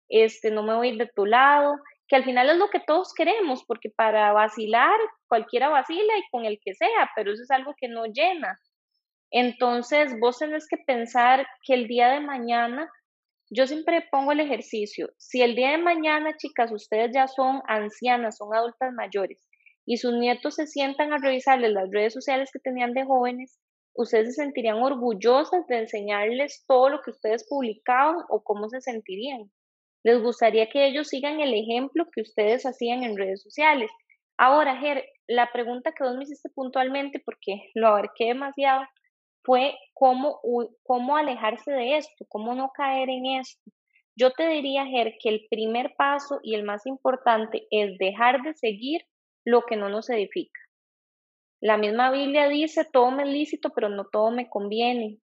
este, no me voy a ir de tu lado, que al final es lo que todos queremos, porque para vacilar, cualquiera vacila y con el que sea, pero eso es algo que no llena. Entonces, vos tenés que pensar que el día de mañana yo siempre pongo el ejercicio. Si el día de mañana, chicas, ustedes ya son ancianas, son adultas mayores, y sus nietos se sientan a revisarles las redes sociales que tenían de jóvenes, ustedes se sentirían orgullosas de enseñarles todo lo que ustedes publicaban o cómo se sentirían. Les gustaría que ellos sigan el ejemplo que ustedes hacían en redes sociales. Ahora, Ger, la pregunta que vos me hiciste puntualmente, porque lo abarqué demasiado, fue cómo, cómo alejarse de esto, cómo no caer en esto. Yo te diría, Ger, que el primer paso y el más importante es dejar de seguir lo que no nos edifica. La misma Biblia dice, todo me es lícito, pero no todo me conviene.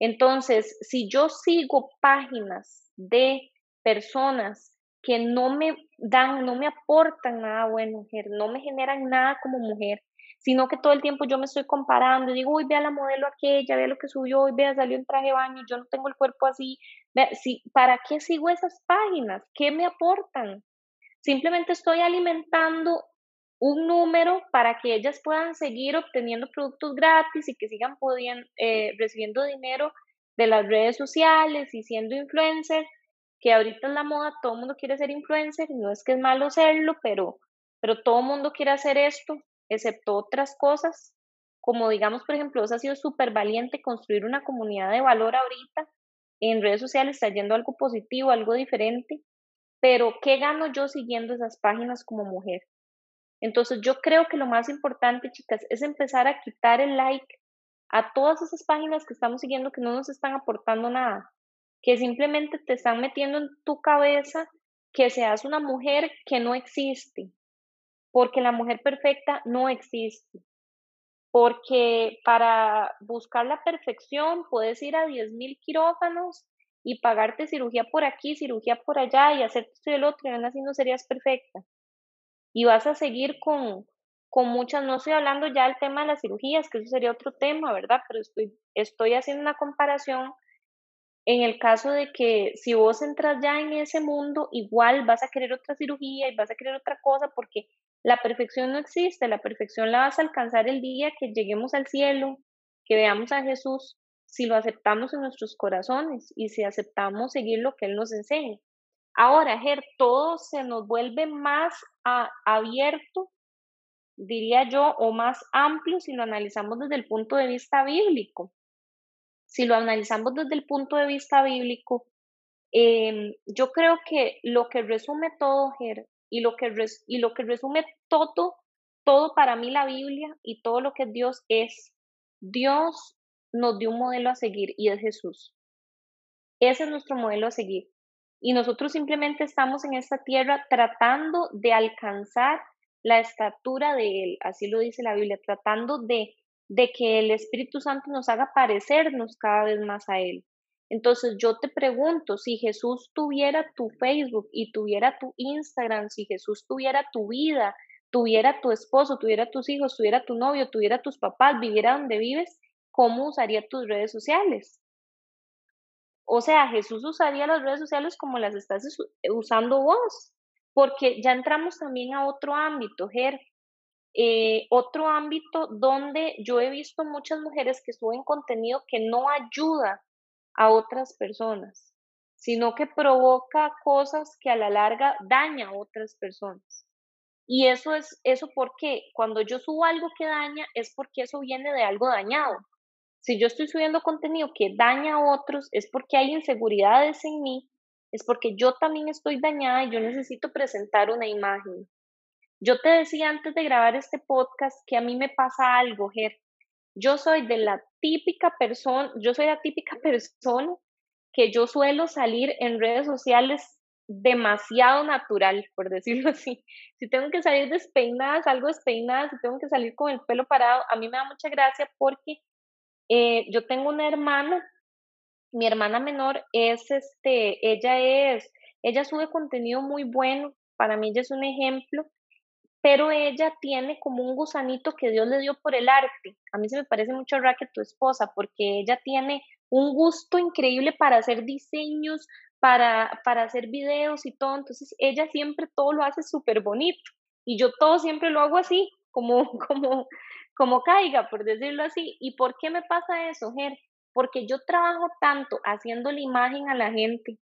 Entonces, si yo sigo páginas de personas que no me dan, no me aportan nada bueno, mujer, no me generan nada como mujer, sino que todo el tiempo yo me estoy comparando, digo, uy, vea la modelo aquella, vea lo que subió, uy, vea, salió en traje de baño, yo no tengo el cuerpo así, sí, ¿para qué sigo esas páginas? ¿Qué me aportan? Simplemente estoy alimentando un número para que ellas puedan seguir obteniendo productos gratis y que sigan eh, recibiendo dinero de las redes sociales y siendo influencers, que ahorita es la moda, todo el mundo quiere ser influencer, no es que es malo serlo, pero, pero todo el mundo quiere hacer esto, excepto otras cosas, como digamos, por ejemplo, vos ha sido súper valiente construir una comunidad de valor ahorita, en redes sociales está yendo algo positivo, algo diferente, pero ¿qué gano yo siguiendo esas páginas como mujer? Entonces yo creo que lo más importante, chicas, es empezar a quitar el like a todas esas páginas que estamos siguiendo que no nos están aportando nada, que simplemente te están metiendo en tu cabeza que seas una mujer que no existe, porque la mujer perfecta no existe. Porque para buscar la perfección puedes ir a 10.000 quirófanos y pagarte cirugía por aquí, cirugía por allá y hacerte esto y el otro, y aún así no serías perfecta. Y vas a seguir con, con muchas, no estoy hablando ya del tema de las cirugías, que eso sería otro tema, ¿verdad? Pero estoy, estoy haciendo una comparación en el caso de que si vos entras ya en ese mundo, igual vas a querer otra cirugía y vas a querer otra cosa porque la perfección no existe, la perfección la vas a alcanzar el día que lleguemos al cielo, que veamos a Jesús, si lo aceptamos en nuestros corazones y si aceptamos seguir lo que Él nos enseña. Ahora, Ger, todo se nos vuelve más abierto diría yo, o más amplio si lo analizamos desde el punto de vista bíblico. Si lo analizamos desde el punto de vista bíblico, em, yo creo que lo que resume todo, Ger, y lo que, y lo que resume todo, todo para mí la Biblia y todo lo que Dios es, Dios nos dio un modelo a seguir y es Jesús. Ese es nuestro modelo a seguir. Y nosotros simplemente estamos en esta tierra tratando de alcanzar la estatura de Él, así lo dice la Biblia, tratando de, de que el Espíritu Santo nos haga parecernos cada vez más a Él. Entonces yo te pregunto, si Jesús tuviera tu Facebook y tuviera tu Instagram, si Jesús tuviera tu vida, tuviera tu esposo, tuviera tus hijos, tuviera tu novio, tuviera tus papás, viviera donde vives, ¿cómo usaría tus redes sociales? O sea, Jesús usaría las redes sociales como las estás usando vos porque ya entramos también a otro ámbito, Ger, eh, otro ámbito donde yo he visto muchas mujeres que suben contenido que no ayuda a otras personas, sino que provoca cosas que a la larga daña a otras personas. Y eso es, eso porque cuando yo subo algo que daña es porque eso viene de algo dañado. Si yo estoy subiendo contenido que daña a otros es porque hay inseguridades en mí es porque yo también estoy dañada y yo necesito presentar una imagen. Yo te decía antes de grabar este podcast que a mí me pasa algo, Ger. Yo soy de la típica persona, yo soy la típica persona que yo suelo salir en redes sociales demasiado natural, por decirlo así. Si tengo que salir despeinada, salgo despeinada, si tengo que salir con el pelo parado, a mí me da mucha gracia porque eh, yo tengo una hermana mi hermana menor es, este, ella es, ella sube contenido muy bueno, para mí ella es un ejemplo, pero ella tiene como un gusanito que Dios le dio por el arte. A mí se me parece mucho a Raquel, tu esposa, porque ella tiene un gusto increíble para hacer diseños, para, para hacer videos y todo. Entonces, ella siempre todo lo hace súper bonito. Y yo todo siempre lo hago así, como, como, como caiga, por decirlo así. ¿Y por qué me pasa eso, Ger? porque yo trabajo tanto haciendo la imagen a la gente.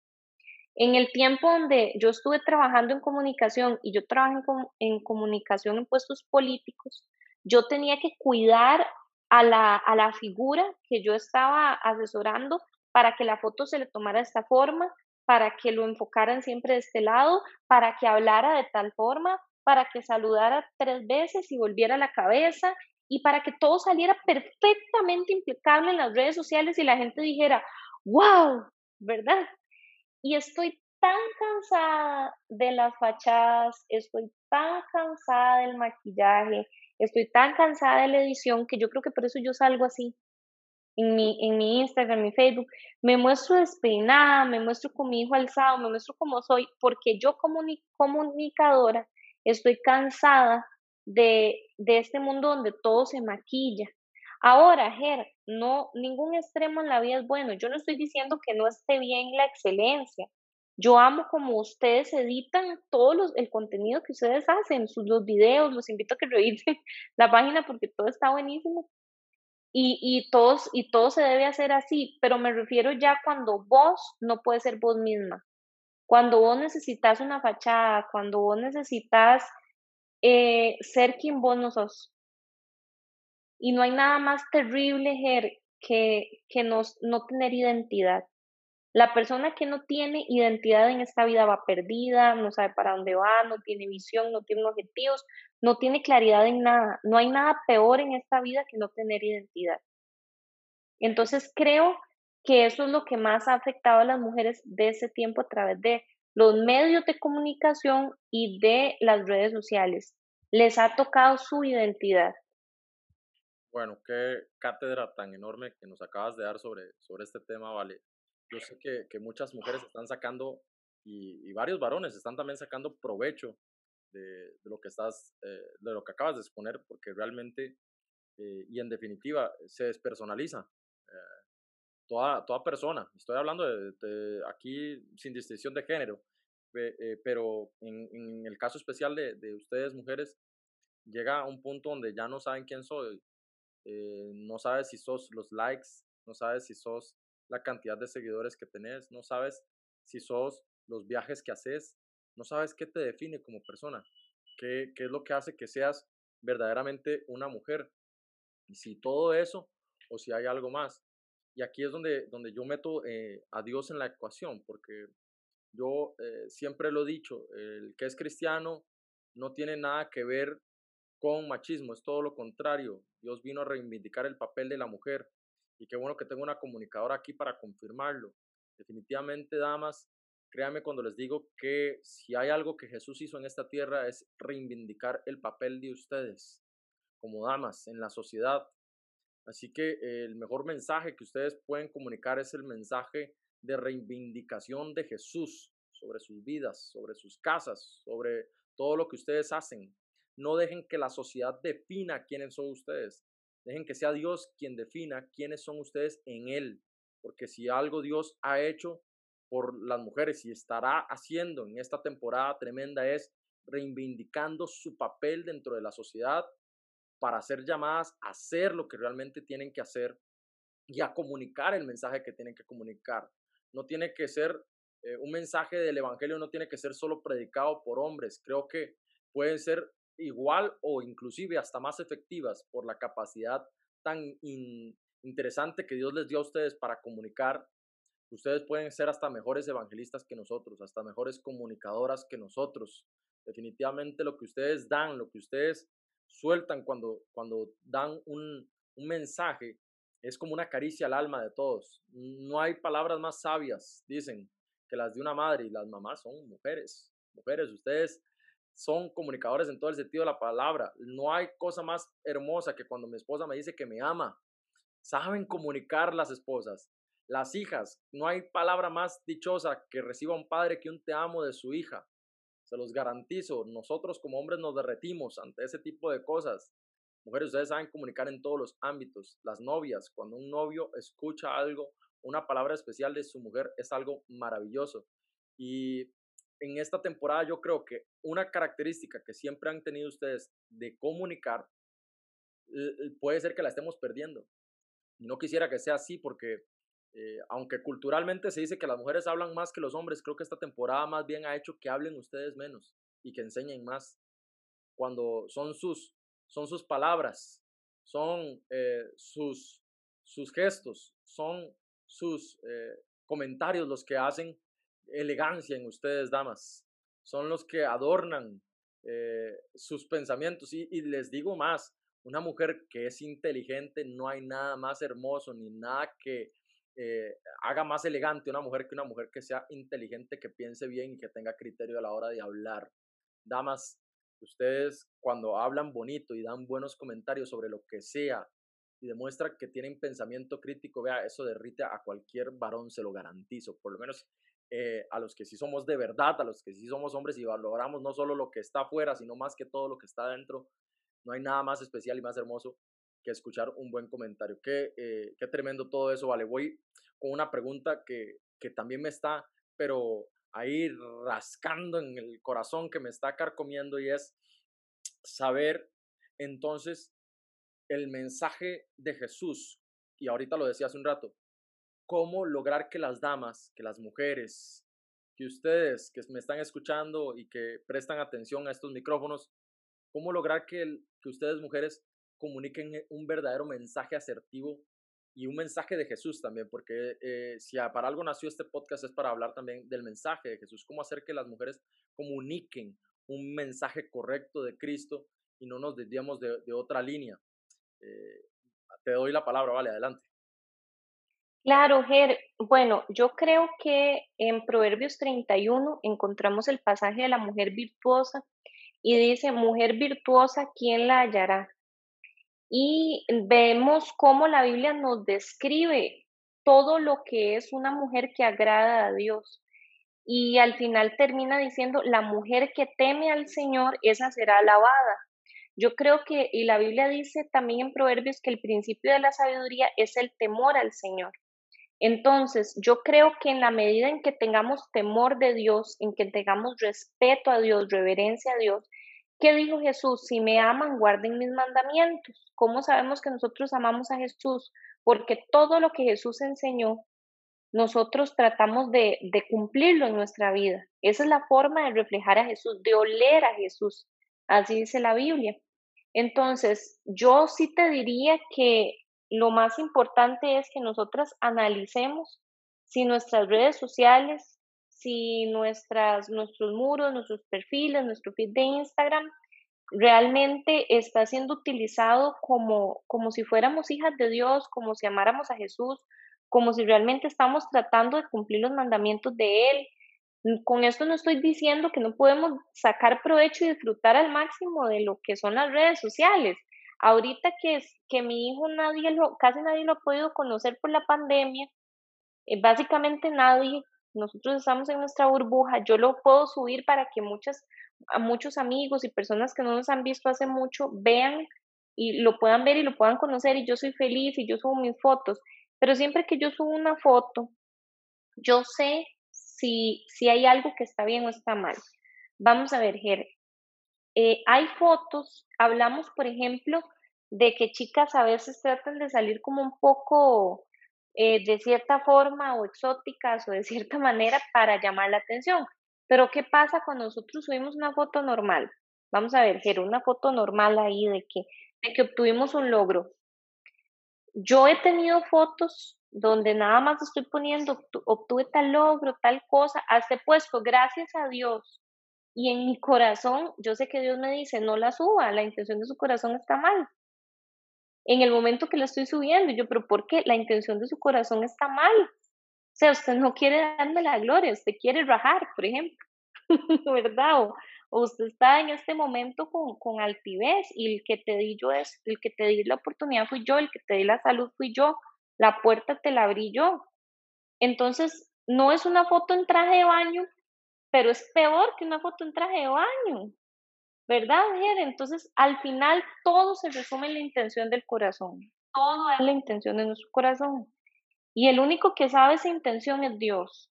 En el tiempo donde yo estuve trabajando en comunicación y yo trabajé en, comunicación en puestos políticos, yo tenía que cuidar a la, a la figura que yo estaba asesorando para que la foto se le tomara de esta forma, para que lo enfocaran siempre de este lado, para que hablara de tal forma, para que saludara tres veces y volviera la cabeza y para que todo saliera perfectamente impecable en las redes sociales y la gente dijera, wow, ¿verdad? Y estoy tan cansada de las fachadas, estoy tan cansada del maquillaje, estoy tan cansada de la edición que yo creo que por eso yo salgo así. en mi, en mi Instagram, en mi Facebook, me muestro despeinada, me muestro con mi hijo alzado, me muestro como soy, porque yo como comunicadora estoy cansada de, de este mundo donde todo se maquilla. Ahora, Ger, no, ningún extremo en la vida es bueno. Yo no estoy diciendo que no esté bien la excelencia. Yo amo como ustedes editan todo los, el contenido que ustedes hacen, sus, los videos, los invito a que revisen la página porque todo está buenísimo. Y, y, todos, y todo se debe hacer así, pero me refiero ya cuando vos no puedes ser vos misma. Cuando vos necesitas una fachada, cuando vos necesitas eh, ser quien vos no sos. Y no hay nada más terrible, que, que no tener identidad. La persona que no tiene identidad en esta vida va perdida, no sabe para dónde va, no tiene visión, no tiene objetivos, no tiene claridad en nada. No hay nada peor en esta vida que no tener identidad. Entonces creo que eso es lo que más ha afectado a las mujeres de ese tiempo a través de los medios de comunicación y de las redes sociales. Les ha tocado su identidad. Bueno, qué cátedra tan enorme que nos acabas de dar sobre, sobre este tema, Vale yo sé que, que muchas mujeres están sacando y, y, varios varones están también sacando provecho de, de lo que estás, eh, de lo que acabas de exponer, porque realmente eh, y en definitiva se despersonaliza eh, toda, toda persona. Estoy hablando de, de aquí sin distinción de género, pero en, en, el caso especial de, de, ustedes mujeres, llega a un punto donde ya no saben quién soy, no sabes si sos los likes, no sabes si sos la cantidad de seguidores que tenés, no sabes si sos los viajes que haces, no sabes qué te define como persona, qué, qué es lo que hace que seas verdaderamente una mujer. Y si todo eso o si hay algo más. Y aquí es donde, donde yo meto eh, a Dios en la ecuación, porque yo eh, siempre lo he dicho, el que es cristiano no tiene nada que ver con machismo, es todo lo contrario. Dios vino a reivindicar el papel de la mujer, y qué bueno que tengo una comunicadora aquí para confirmarlo. Definitivamente, damas, créanme cuando les digo que si hay algo que Jesús hizo en esta tierra es reivindicar el papel de ustedes como damas en la sociedad. Así que el mejor mensaje que ustedes pueden comunicar es el mensaje de reivindicación de Jesús sobre sus vidas, sobre sus casas, sobre todo lo que ustedes hacen. No dejen que la sociedad defina quiénes son ustedes. Dejen que sea Dios quien defina quiénes son ustedes en Él, porque si algo Dios ha hecho por las mujeres y estará haciendo en esta temporada tremenda es reivindicando su papel dentro de la sociedad para ser llamadas a hacer lo que realmente tienen que hacer y a comunicar el mensaje que tienen que comunicar. No tiene que ser eh, un mensaje del Evangelio, no tiene que ser solo predicado por hombres. Creo que pueden ser igual o inclusive hasta más efectivas por la capacidad tan interesante que Dios les dio a ustedes para comunicar. Ustedes pueden ser hasta mejores evangelistas que nosotros, hasta mejores comunicadoras que nosotros. Definitivamente lo que ustedes dan, lo que ustedes sueltan cuando, cuando dan un, un mensaje, es como una caricia al alma de todos. No hay palabras más sabias, dicen, que las de una madre y las mamás son mujeres. Mujeres, ustedes son comunicadores en todo el sentido de la palabra. No hay cosa más hermosa que cuando mi esposa me dice que me ama. Saben comunicar las esposas. Las hijas, no hay palabra más dichosa que reciba un padre que un te amo de su hija. Se los garantizo, nosotros como hombres nos derretimos ante ese tipo de cosas. Mujeres, ustedes saben comunicar en todos los ámbitos. Las novias, cuando un novio escucha algo, una palabra especial de su mujer, es algo maravilloso. Y en esta temporada yo creo que una característica que siempre han tenido ustedes de comunicar puede ser que la estemos perdiendo. No quisiera que sea así porque eh, aunque culturalmente se dice que las mujeres hablan más que los hombres, creo que esta temporada más bien ha hecho que hablen ustedes menos y que enseñen más. Cuando son sus, son sus palabras, son eh, sus, sus gestos, son sus eh, comentarios los que hacen elegancia en ustedes, damas. Son los que adornan eh, sus pensamientos. Y, les digo más, una mujer que es inteligente, no hay nada más hermoso ni nada que eh, haga más elegante una mujer que una mujer que sea inteligente, que piense bien y que tenga criterio a la hora de hablar. Damas, ustedes cuando hablan bonito y dan buenos comentarios sobre lo que sea, y demuestra que tienen pensamiento crítico, vea, eso derrite a cualquier varón, se lo garantizo, por lo menos eh, a los que sí somos de verdad, a los que sí somos hombres y valoramos no solo lo que está afuera, sino más que todo lo que está dentro. No hay nada más especial y más hermoso que escuchar un buen comentario. Qué, eh, tremendo todo eso, vale. Voy con una pregunta que, que también me está, pero ahí rascando en el corazón que me está carcomiendo y es saber entonces el mensaje de Jesús, y ahorita lo decía hace un rato, cómo lograr que las damas, que las mujeres, que ustedes que me están escuchando y que prestan atención a estos micrófonos, cómo lograr que, que ustedes mujeres comuniquen un verdadero mensaje asertivo y un mensaje de Jesús también, porque eh, si para algo nació este podcast es para hablar también del mensaje de Jesús, cómo hacer que las mujeres comuniquen un mensaje correcto de Cristo y no nos desviamos de, de otra línea. Eh, te doy la palabra, vale, adelante. Claro, Ger. Bueno, yo creo que en Proverbios 31 encontramos el pasaje de la mujer virtuosa y dice, mujer virtuosa, ¿quién la hallará? Y vemos cómo la Biblia nos describe todo lo que es una mujer que agrada a Dios. Y al final termina diciendo, la mujer que teme al Señor, esa será alabada. Yo creo que, y la Biblia dice también en Proverbios que el principio de la sabiduría es el temor al Señor. Entonces, yo creo que en la medida en que tengamos temor de Dios, en que tengamos respeto a Dios, reverencia a Dios, ¿qué dijo Jesús? Si me aman, guarden mis mandamientos. ¿Cómo sabemos que nosotros amamos a Jesús? Porque todo lo que Jesús enseñó, nosotros tratamos de, de cumplirlo en nuestra vida. Esa es la forma de reflejar a Jesús, de oler a Jesús. Así dice la Biblia. Entonces, yo sí te diría que lo más importante es que nosotras analicemos si nuestras redes sociales, si nuestras, nuestros muros, nuestros perfiles, nuestro feed de Instagram realmente está siendo utilizado como, como si fuéramos hijas de Dios, como si amáramos a Jesús, como si realmente estamos tratando de cumplir los mandamientos de Él, con esto no estoy diciendo que no podemos sacar provecho y disfrutar al máximo de lo que son las redes sociales. Ahorita que, es, que mi hijo nadie lo, casi nadie lo ha podido conocer por la pandemia, eh, básicamente nadie, nosotros estamos en nuestra burbuja, yo lo puedo subir para que muchas, muchos amigos y personas que no nos han visto hace mucho vean y lo puedan ver y lo puedan conocer y yo soy feliz y yo subo mis fotos, pero siempre que yo subo una foto, yo sé si, si hay algo que está bien o está mal. Vamos a ver, Ger. Eh, hay fotos, hablamos, por ejemplo, de que chicas a veces tratan de salir como un poco eh, de cierta forma o exóticas o de cierta manera para llamar la atención. Pero ¿qué pasa cuando nosotros subimos una foto normal? Vamos a ver, Ger, una foto normal ahí de que, de que obtuvimos un logro. Yo he tenido fotos donde nada más estoy poniendo, obtuve tal logro, tal cosa, hasta puesto, gracias a Dios. Y en mi corazón, yo sé que Dios me dice, no la suba, la intención de su corazón está mal. En el momento que la estoy subiendo, yo, pero ¿por qué? La intención de su corazón está mal. O sea, usted no quiere darme la gloria, usted quiere rajar, por ejemplo, ¿verdad? O, usted está en este momento con, con altivez y el que te di yo es, el que te di la oportunidad fui yo, el que te di la salud fui yo, la puerta te la abrí yo. Entonces, no es una foto en traje de baño, pero es peor que una foto en traje de baño. ¿Verdad, Ger? Entonces, al final, todo se resume en la intención del corazón. Todo es la intención de nuestro corazón. Y el único que sabe esa intención es Dios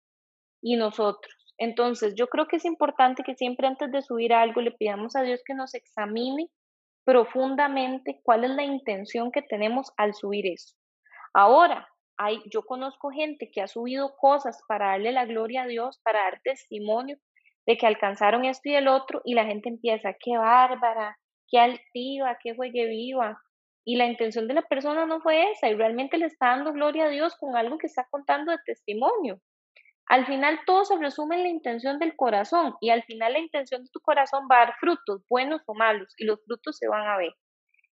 y nosotros. Entonces, yo creo que es importante que siempre antes de subir algo le pidamos a Dios que nos examine profundamente cuál es la intención que tenemos al subir eso. Ahora, hay, yo conozco gente que ha subido cosas para darle la gloria a Dios, para dar testimonio de que alcanzaron esto y el otro, y la gente empieza, qué bárbara, qué altiva, qué juegue viva. Y la intención de la persona no fue esa, y realmente le está dando gloria a Dios con algo que está contando de testimonio. Al final todo se resume en la intención del corazón, y al final la intención de tu corazón va a dar frutos, buenos o malos, y los frutos se van a ver.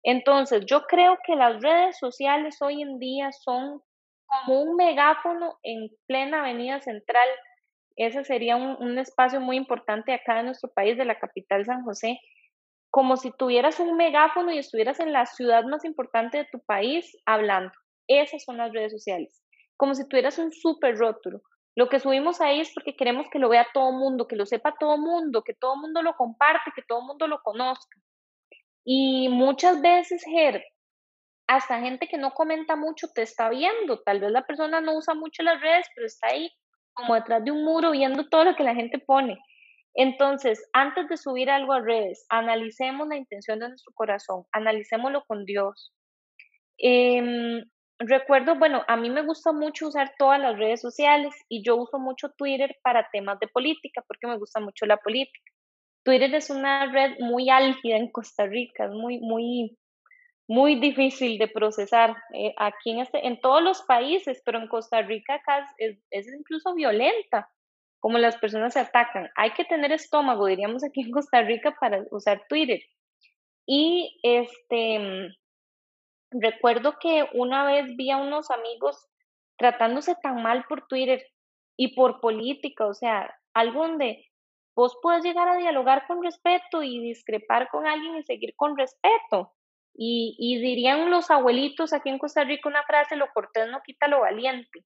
Entonces, yo creo que las redes sociales hoy en día son como un megáfono en plena avenida central. Ese sería un, espacio muy importante acá en nuestro país, de la capital San José. como si tuvieras un megáfono y estuvieras en la ciudad más importante de tu país hablando. Esas son las redes sociales. Como si tuvieras un súper rótulo. Lo que subimos ahí es porque queremos que lo vea todo mundo, que lo sepa todo mundo, que todo mundo lo comparte, que todo mundo lo conozca. Y muchas veces, Ger, hasta gente que no comenta mucho te está viendo. Tal vez la persona no usa mucho las redes, pero está ahí como detrás de un muro viendo todo lo que la gente pone. Entonces, antes de subir algo a redes, analicemos la intención de nuestro corazón, analicémoslo con Dios. Em, recuerdo, bueno, a mí me gusta mucho usar todas las redes sociales y yo uso mucho Twitter para temas de política porque me gusta mucho la política. Twitter es una red muy álgida en Costa Rica, es muy, muy, muy difícil de procesar eh, aquí en, este, en todos los países, pero en Costa Rica acá es, es incluso violenta como las personas se atacan. Hay que tener estómago, diríamos aquí en Costa Rica, para usar Twitter. Y este, recuerdo que una vez vi a unos amigos tratándose tan mal por Twitter y por política, o sea, algo donde vos puedes llegar a dialogar con respeto y discrepar con alguien y seguir con respeto. Y, dirían los abuelitos aquí en Costa Rica una frase, lo cortés no quita lo valiente.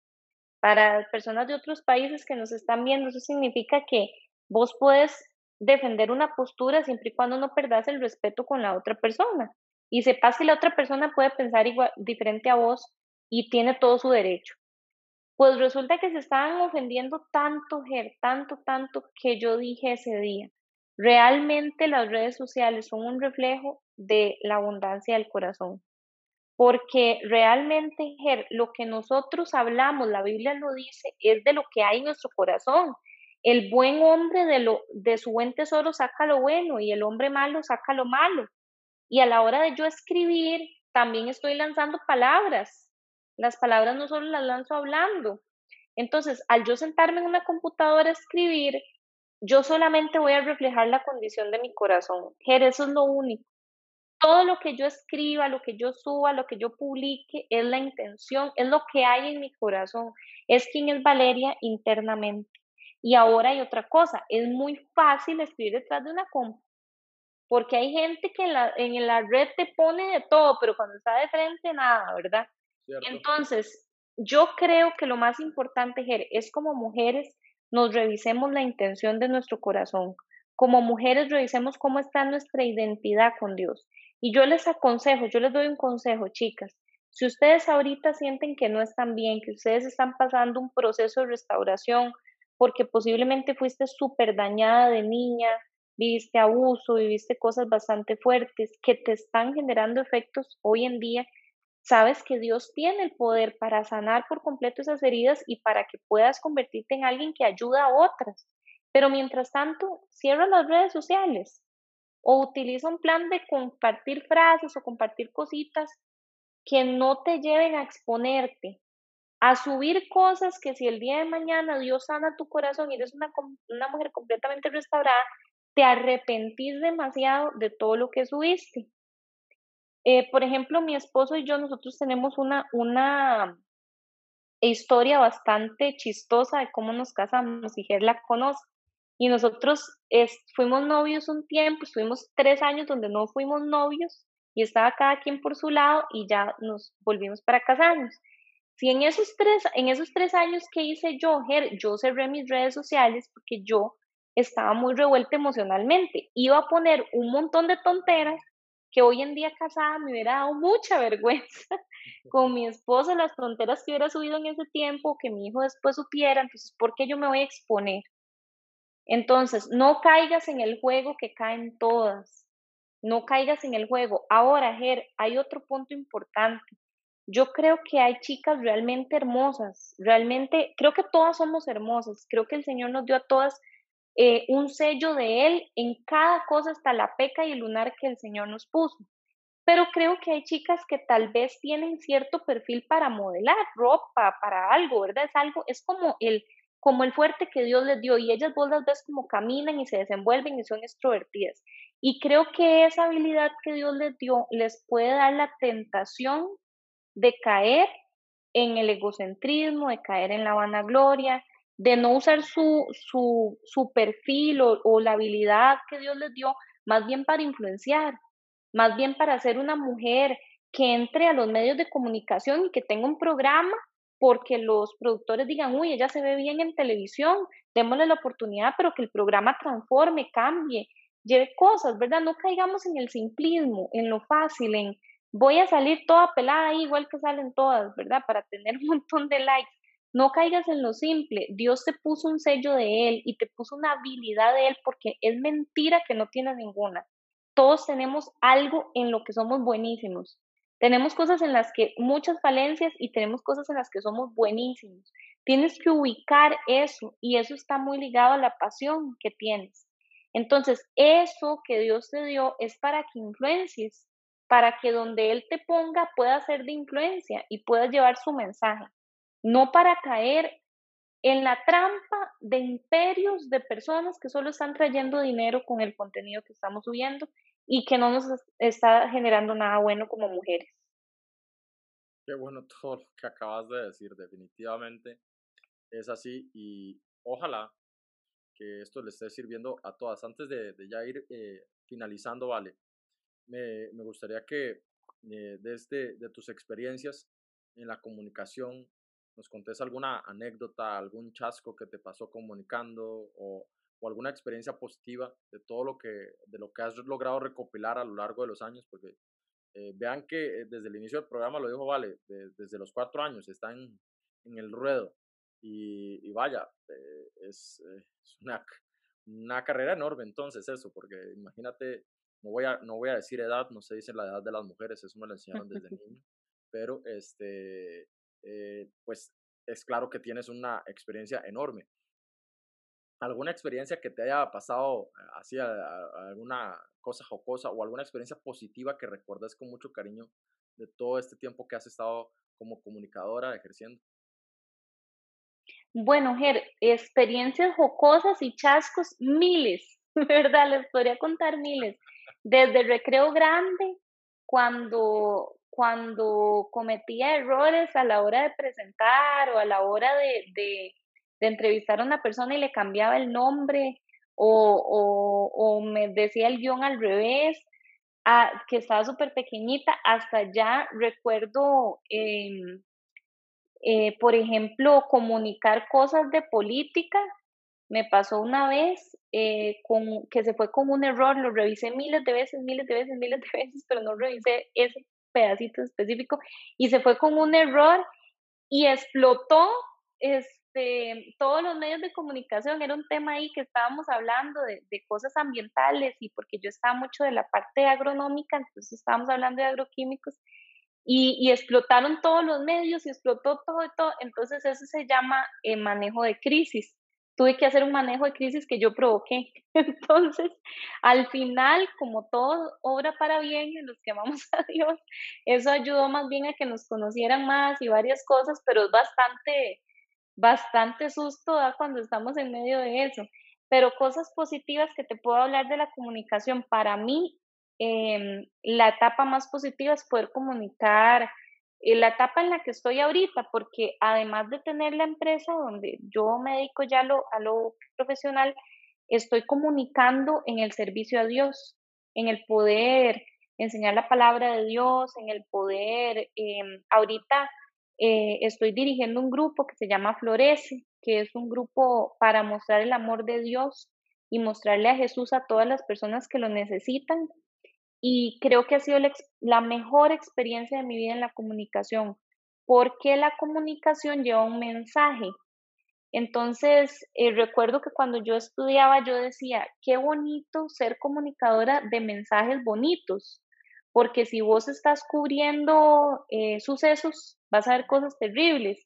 Para personas de otros países que nos están viendo, eso significa que vos puedes defender una postura siempre y cuando no perdas el respeto con la otra persona y sepas que la otra persona puede pensar igual, diferente a vos y tiene todo su derecho. Pues resulta que se estaban ofendiendo tanto, Ger, tanto, tanto, que yo dije ese día, realmente las redes sociales son un reflejo de la abundancia del corazón porque realmente lo que nosotros hablamos, la Biblia lo dice, es de lo que hay en nuestro corazón. El buen hombre de, lo, de su buen tesoro saca lo bueno y el hombre malo saca lo malo. Y a la hora de yo escribir, también estoy lanzando palabras. Las palabras no solo las lanzo hablando. Entonces, al yo sentarme en una computadora a escribir, yo solamente voy a reflejar la condición de mi corazón. Jer, eso es lo único todo lo que yo escriba, lo que yo suba, lo que yo publique, es la intención, es lo que hay en mi corazón, es quien es Valeria internamente. Y ahora hay otra cosa, es muy fácil escribir detrás de una compu, porque hay gente que en la, en la red te pone de todo, pero cuando está de frente, nada, ¿verdad? Entonces, yo creo que lo más importante, Jer, es como mujeres nos revisemos la intención de nuestro corazón. Como mujeres revisemos cómo está nuestra identidad con Dios. Y yo les aconsejo, yo les doy un consejo, chicas. Si ustedes ahorita sienten que no están bien, que ustedes están pasando un proceso de restauración, porque posiblemente fuiste súper dañada de niña, viviste abuso, viviste cosas bastante fuertes que te están generando efectos hoy en día, sabes que Dios tiene el poder para sanar por completo esas heridas y para que puedas convertirte en alguien que ayuda a otras. Pero mientras tanto, cierra las redes sociales, o utiliza un plan de compartir frases o compartir cositas que no te lleven a exponerte, a subir cosas que si el día de mañana Dios sana tu corazón y eres una, una mujer completamente restaurada, te arrepentís demasiado de todo lo que subiste. Eh, por ejemplo, mi esposo y yo, nosotros tenemos una, una historia bastante chistosa de cómo nos casamos, y él la conoce. Y nosotros fuimos novios un tiempo, estuvimos tres años donde no fuimos novios y estaba cada quien por su lado y ya nos volvimos para casarnos. Si en esos tres, en esos tres años que hice yo, yo cerré mis redes sociales porque yo estaba muy revuelta emocionalmente. Iba a poner un montón de tonteras que hoy en día casada me hubiera dado mucha vergüenza con mi esposo, las tonteras que hubiera subido en ese tiempo, que mi hijo después supiera, entonces, ¿por qué yo me voy a exponer? Entonces, no caigas en el juego que caen todas. No caigas en el juego. Ahora, Ger, hay otro punto importante. Yo creo que hay chicas realmente hermosas. Realmente, creo que todas somos hermosas. Creo que el Señor nos dio a todas eh, un sello de Él. En cada cosa está la peca y el lunar que el Señor nos puso. Pero creo que hay chicas que tal vez tienen cierto perfil para modelar ropa, para algo, ¿verdad? Es algo, es como el, como el fuerte que Dios les dio y ellas vos las ves como caminan y se desenvuelven y son extrovertidas. Y creo que esa habilidad que Dios les dio les puede dar la tentación de caer en el egocentrismo, de caer en la vanagloria, de no usar su, su, su perfil o, la habilidad que Dios les dio más bien para influenciar, más bien para ser una mujer que entre a los medios de comunicación y que tenga un programa porque los productores digan, uy, ella se ve bien en televisión, démosle la oportunidad, pero que el programa transforme, cambie, lleve cosas, ¿verdad? No caigamos en el simplismo, en lo fácil, en voy a salir toda pelada ahí, igual que salen todas, ¿verdad? Para tener un montón de likes. No caigas en lo simple. Dios te puso un sello de Él y te puso una habilidad de Él porque es mentira que no tienes ninguna. Todos tenemos algo en lo que somos buenísimos. Tenemos cosas en las que muchas falencias y tenemos cosas en las que somos buenísimos. Tienes que ubicar eso y eso está muy ligado a la pasión que tienes. Entonces, eso que Dios te dio es para que influencies, para que donde Él te ponga pueda ser de influencia y puedas llevar su mensaje, no para caer en la trampa de imperios de personas que solo están trayendo dinero con el contenido que estamos subiendo y que no nos está generando nada bueno como mujeres. Qué bueno todo lo que acabas de decir, definitivamente es así y ojalá que esto le esté sirviendo a todas. Antes de, ya ir eh, finalizando, vale, me, me gustaría que eh, desde de tus experiencias en la comunicación nos contés alguna anécdota, algún chasco que te pasó comunicando o o alguna experiencia positiva de todo lo que, de lo que has logrado recopilar a lo largo de los años, porque eh, vean que eh, desde el inicio del programa lo dijo Vale, desde los cuatro años está en, en el ruedo. Y, vaya, eh, es, una, una, carrera enorme entonces eso, porque imagínate, no voy, a, no voy a decir edad, no se dice la edad de las mujeres, eso me lo enseñaron desde niño, pero este, pues es claro que tienes una experiencia enorme alguna experiencia que te haya pasado eh, así, alguna cosa jocosa o alguna experiencia positiva que recuerdas con mucho cariño de todo este tiempo que has estado como comunicadora ejerciendo. Bueno, Ger, experiencias jocosas y chascos, miles, ¿verdad? Les podría contar miles. Desde recreo grande, cuando, cuando cometía errores a la hora de presentar o a la hora de de entrevistar a una persona y le cambiaba el nombre o, o, me decía el guion al revés, que estaba súper pequeñita, hasta ya recuerdo, em, eh, por ejemplo, comunicar cosas de política. Me pasó una vez eh, con, que se fue con un error, lo revisé miles de veces, miles de veces, miles de veces, pero no revisé ese pedacito específico y se fue con un error y explotó es, este, todos los medios de comunicación, era un tema ahí que estábamos hablando de, cosas ambientales y porque yo estaba mucho de la parte agronómica, entonces estábamos hablando de agroquímicos y, explotaron todos los medios y explotó todo y entonces eso se llama eh, manejo de crisis. Tuve que hacer un manejo de crisis que yo provoqué. Entonces, al final, como todo obra para bien en los que amamos a Dios, eso ayudó más bien a que nos conocieran más y varias cosas, pero es bastante, bastante susto da cuando estamos en medio de eso. Pero cosas positivas que te puedo hablar de la comunicación, para mí em, la etapa más positiva es poder comunicar, eh, la etapa en la que estoy ahorita, porque además de tener la empresa donde yo me dedico ya lo, a lo profesional, estoy comunicando en el servicio a Dios, en el poder enseñar la palabra de Dios, en el poder, em, ahorita eh, estoy dirigiendo un grupo que se llama Florece, que es un grupo para mostrar el amor de Dios y mostrarle a Jesús a todas las personas que lo necesitan. Y creo que ha sido la, mejor experiencia de mi vida en la comunicación, porque la comunicación lleva un mensaje. Entonces, eh, recuerdo que cuando yo estudiaba, yo decía, qué bonito ser comunicadora de mensajes bonitos, porque si vos estás cubriendo eh, sucesos, vas a ver cosas terribles,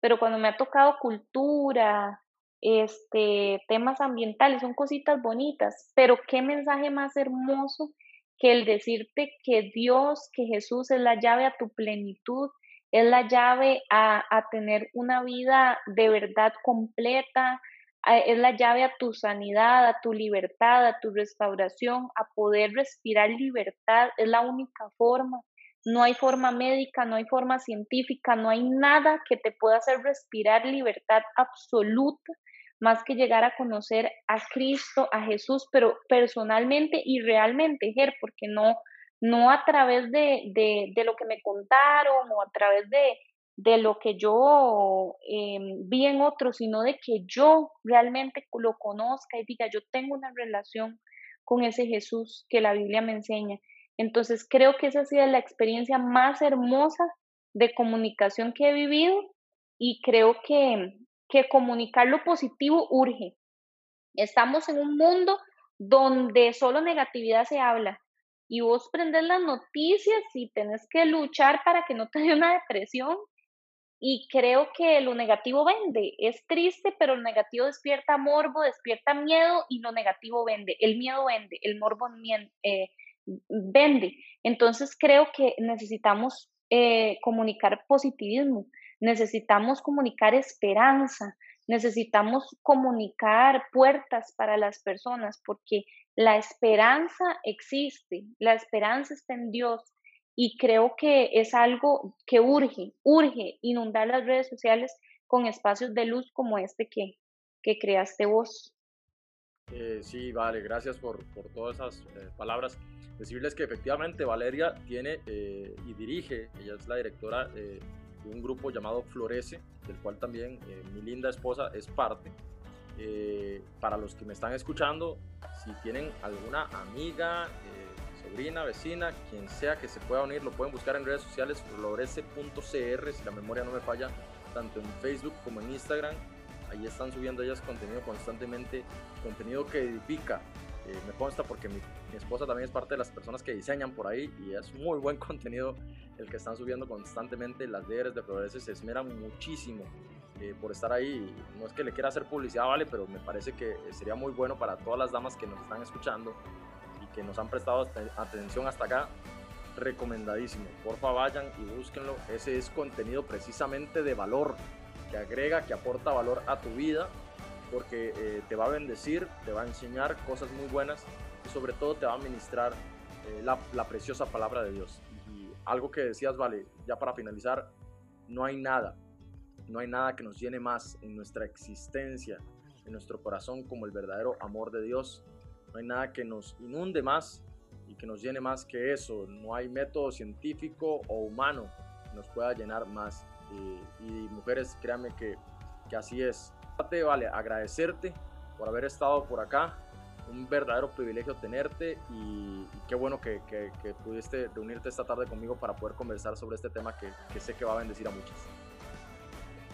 pero cuando me ha tocado cultura, este, temas ambientales, son cositas bonitas, pero qué mensaje más hermoso que el decirte que Dios, que Jesús es la llave a tu plenitud, es la llave a, a tener una vida de verdad completa, es la llave a tu sanidad, a tu libertad, a tu restauración, a poder respirar libertad, es la única forma. No hay forma médica, no hay forma científica, no hay nada que te pueda hacer respirar libertad absoluta, más que llegar a conocer a Cristo, a Jesús, pero personalmente y realmente, Ger, porque no, no a través de, de, de lo que me contaron o a través de, de lo que yo em, vi en otros, sino de que yo realmente lo conozca y diga, yo tengo una relación con ese Jesús que la Biblia me enseña. Entonces creo que esa ha sido la experiencia más hermosa de comunicación que he vivido y creo que, que comunicar lo positivo urge. Estamos en un mundo donde solo negatividad se habla y vos prendes las noticias y tenés que luchar para que no te dé una depresión y creo que lo negativo vende. Es triste, pero lo negativo despierta morbo, despierta miedo y lo negativo vende. El miedo vende, el morbo eh, vende. Entonces creo que necesitamos eh, comunicar positivismo, necesitamos comunicar esperanza, necesitamos comunicar puertas para las personas porque la esperanza existe, la esperanza está en Dios y creo que es algo que urge, urge inundar las redes sociales con espacios de luz como este que, que creaste vos. Eh, sí, vale, gracias por, por todas esas eh, palabras. Decirles que efectivamente Valeria tiene eh, y dirige, ella es la directora de un grupo llamado Florece, del cual también mi linda esposa es parte. para los que me están escuchando, si tienen alguna amiga, sobrina, vecina, quien sea que se pueda unir, lo pueden buscar en redes sociales, florece.cr, si la memoria no me falla, tanto en Facebook como en Instagram. Ahí están subiendo ellas contenido constantemente, contenido que edifica. Eh, me consta porque mi, esposa también es parte de las personas que diseñan por ahí y es muy buen contenido el que están subiendo constantemente. Las líderes de Florece se esmeran muchísimo eh, por estar ahí. No es que le quiera hacer publicidad, vale, pero me parece que sería muy bueno para todas las damas que nos están escuchando que nos han prestado atención hasta acá, recomendadísimo. Porfa, vayan y búsquenlo. Ese es contenido precisamente de valor, que agrega, que aporta valor a tu vida, porque eh, te va a bendecir, te va a enseñar cosas muy buenas y sobre todo te va a ministrar eh, la, la, preciosa palabra de Dios. Y algo que decías, vale, ya para finalizar, no hay nada, no hay nada que nos llene más en nuestra existencia, en nuestro corazón como el verdadero amor de Dios no hay nada que nos inunde más y que nos llene más que eso. No hay método científico o humano que nos pueda llenar más. y mujeres, créanme que, que así es. Vale, agradecerte por haber estado por acá. Un verdadero privilegio tenerte y, qué bueno que, que, pudiste reunirte esta tarde conmigo para poder conversar sobre este tema que, que sé que va a bendecir a muchas.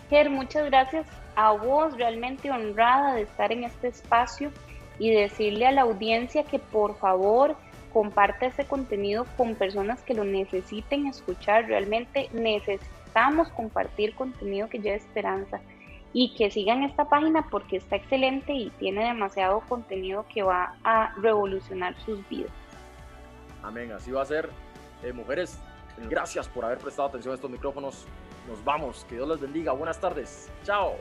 Ger, muchas gracias a vos, realmente honrada de estar en este espacio y decirle a la audiencia que por favor comparte este contenido con personas que lo necesiten escuchar. Realmente necesitamos compartir contenido que lleve esperanza y que sigan esta página porque está excelente y tiene demasiado contenido que va a revolucionar sus vidas. Amén, así va a ser. Eh, mujeres, gracias por haber prestado atención a estos micrófonos. Nos vamos, que Dios les bendiga. Buenas tardes. Chao.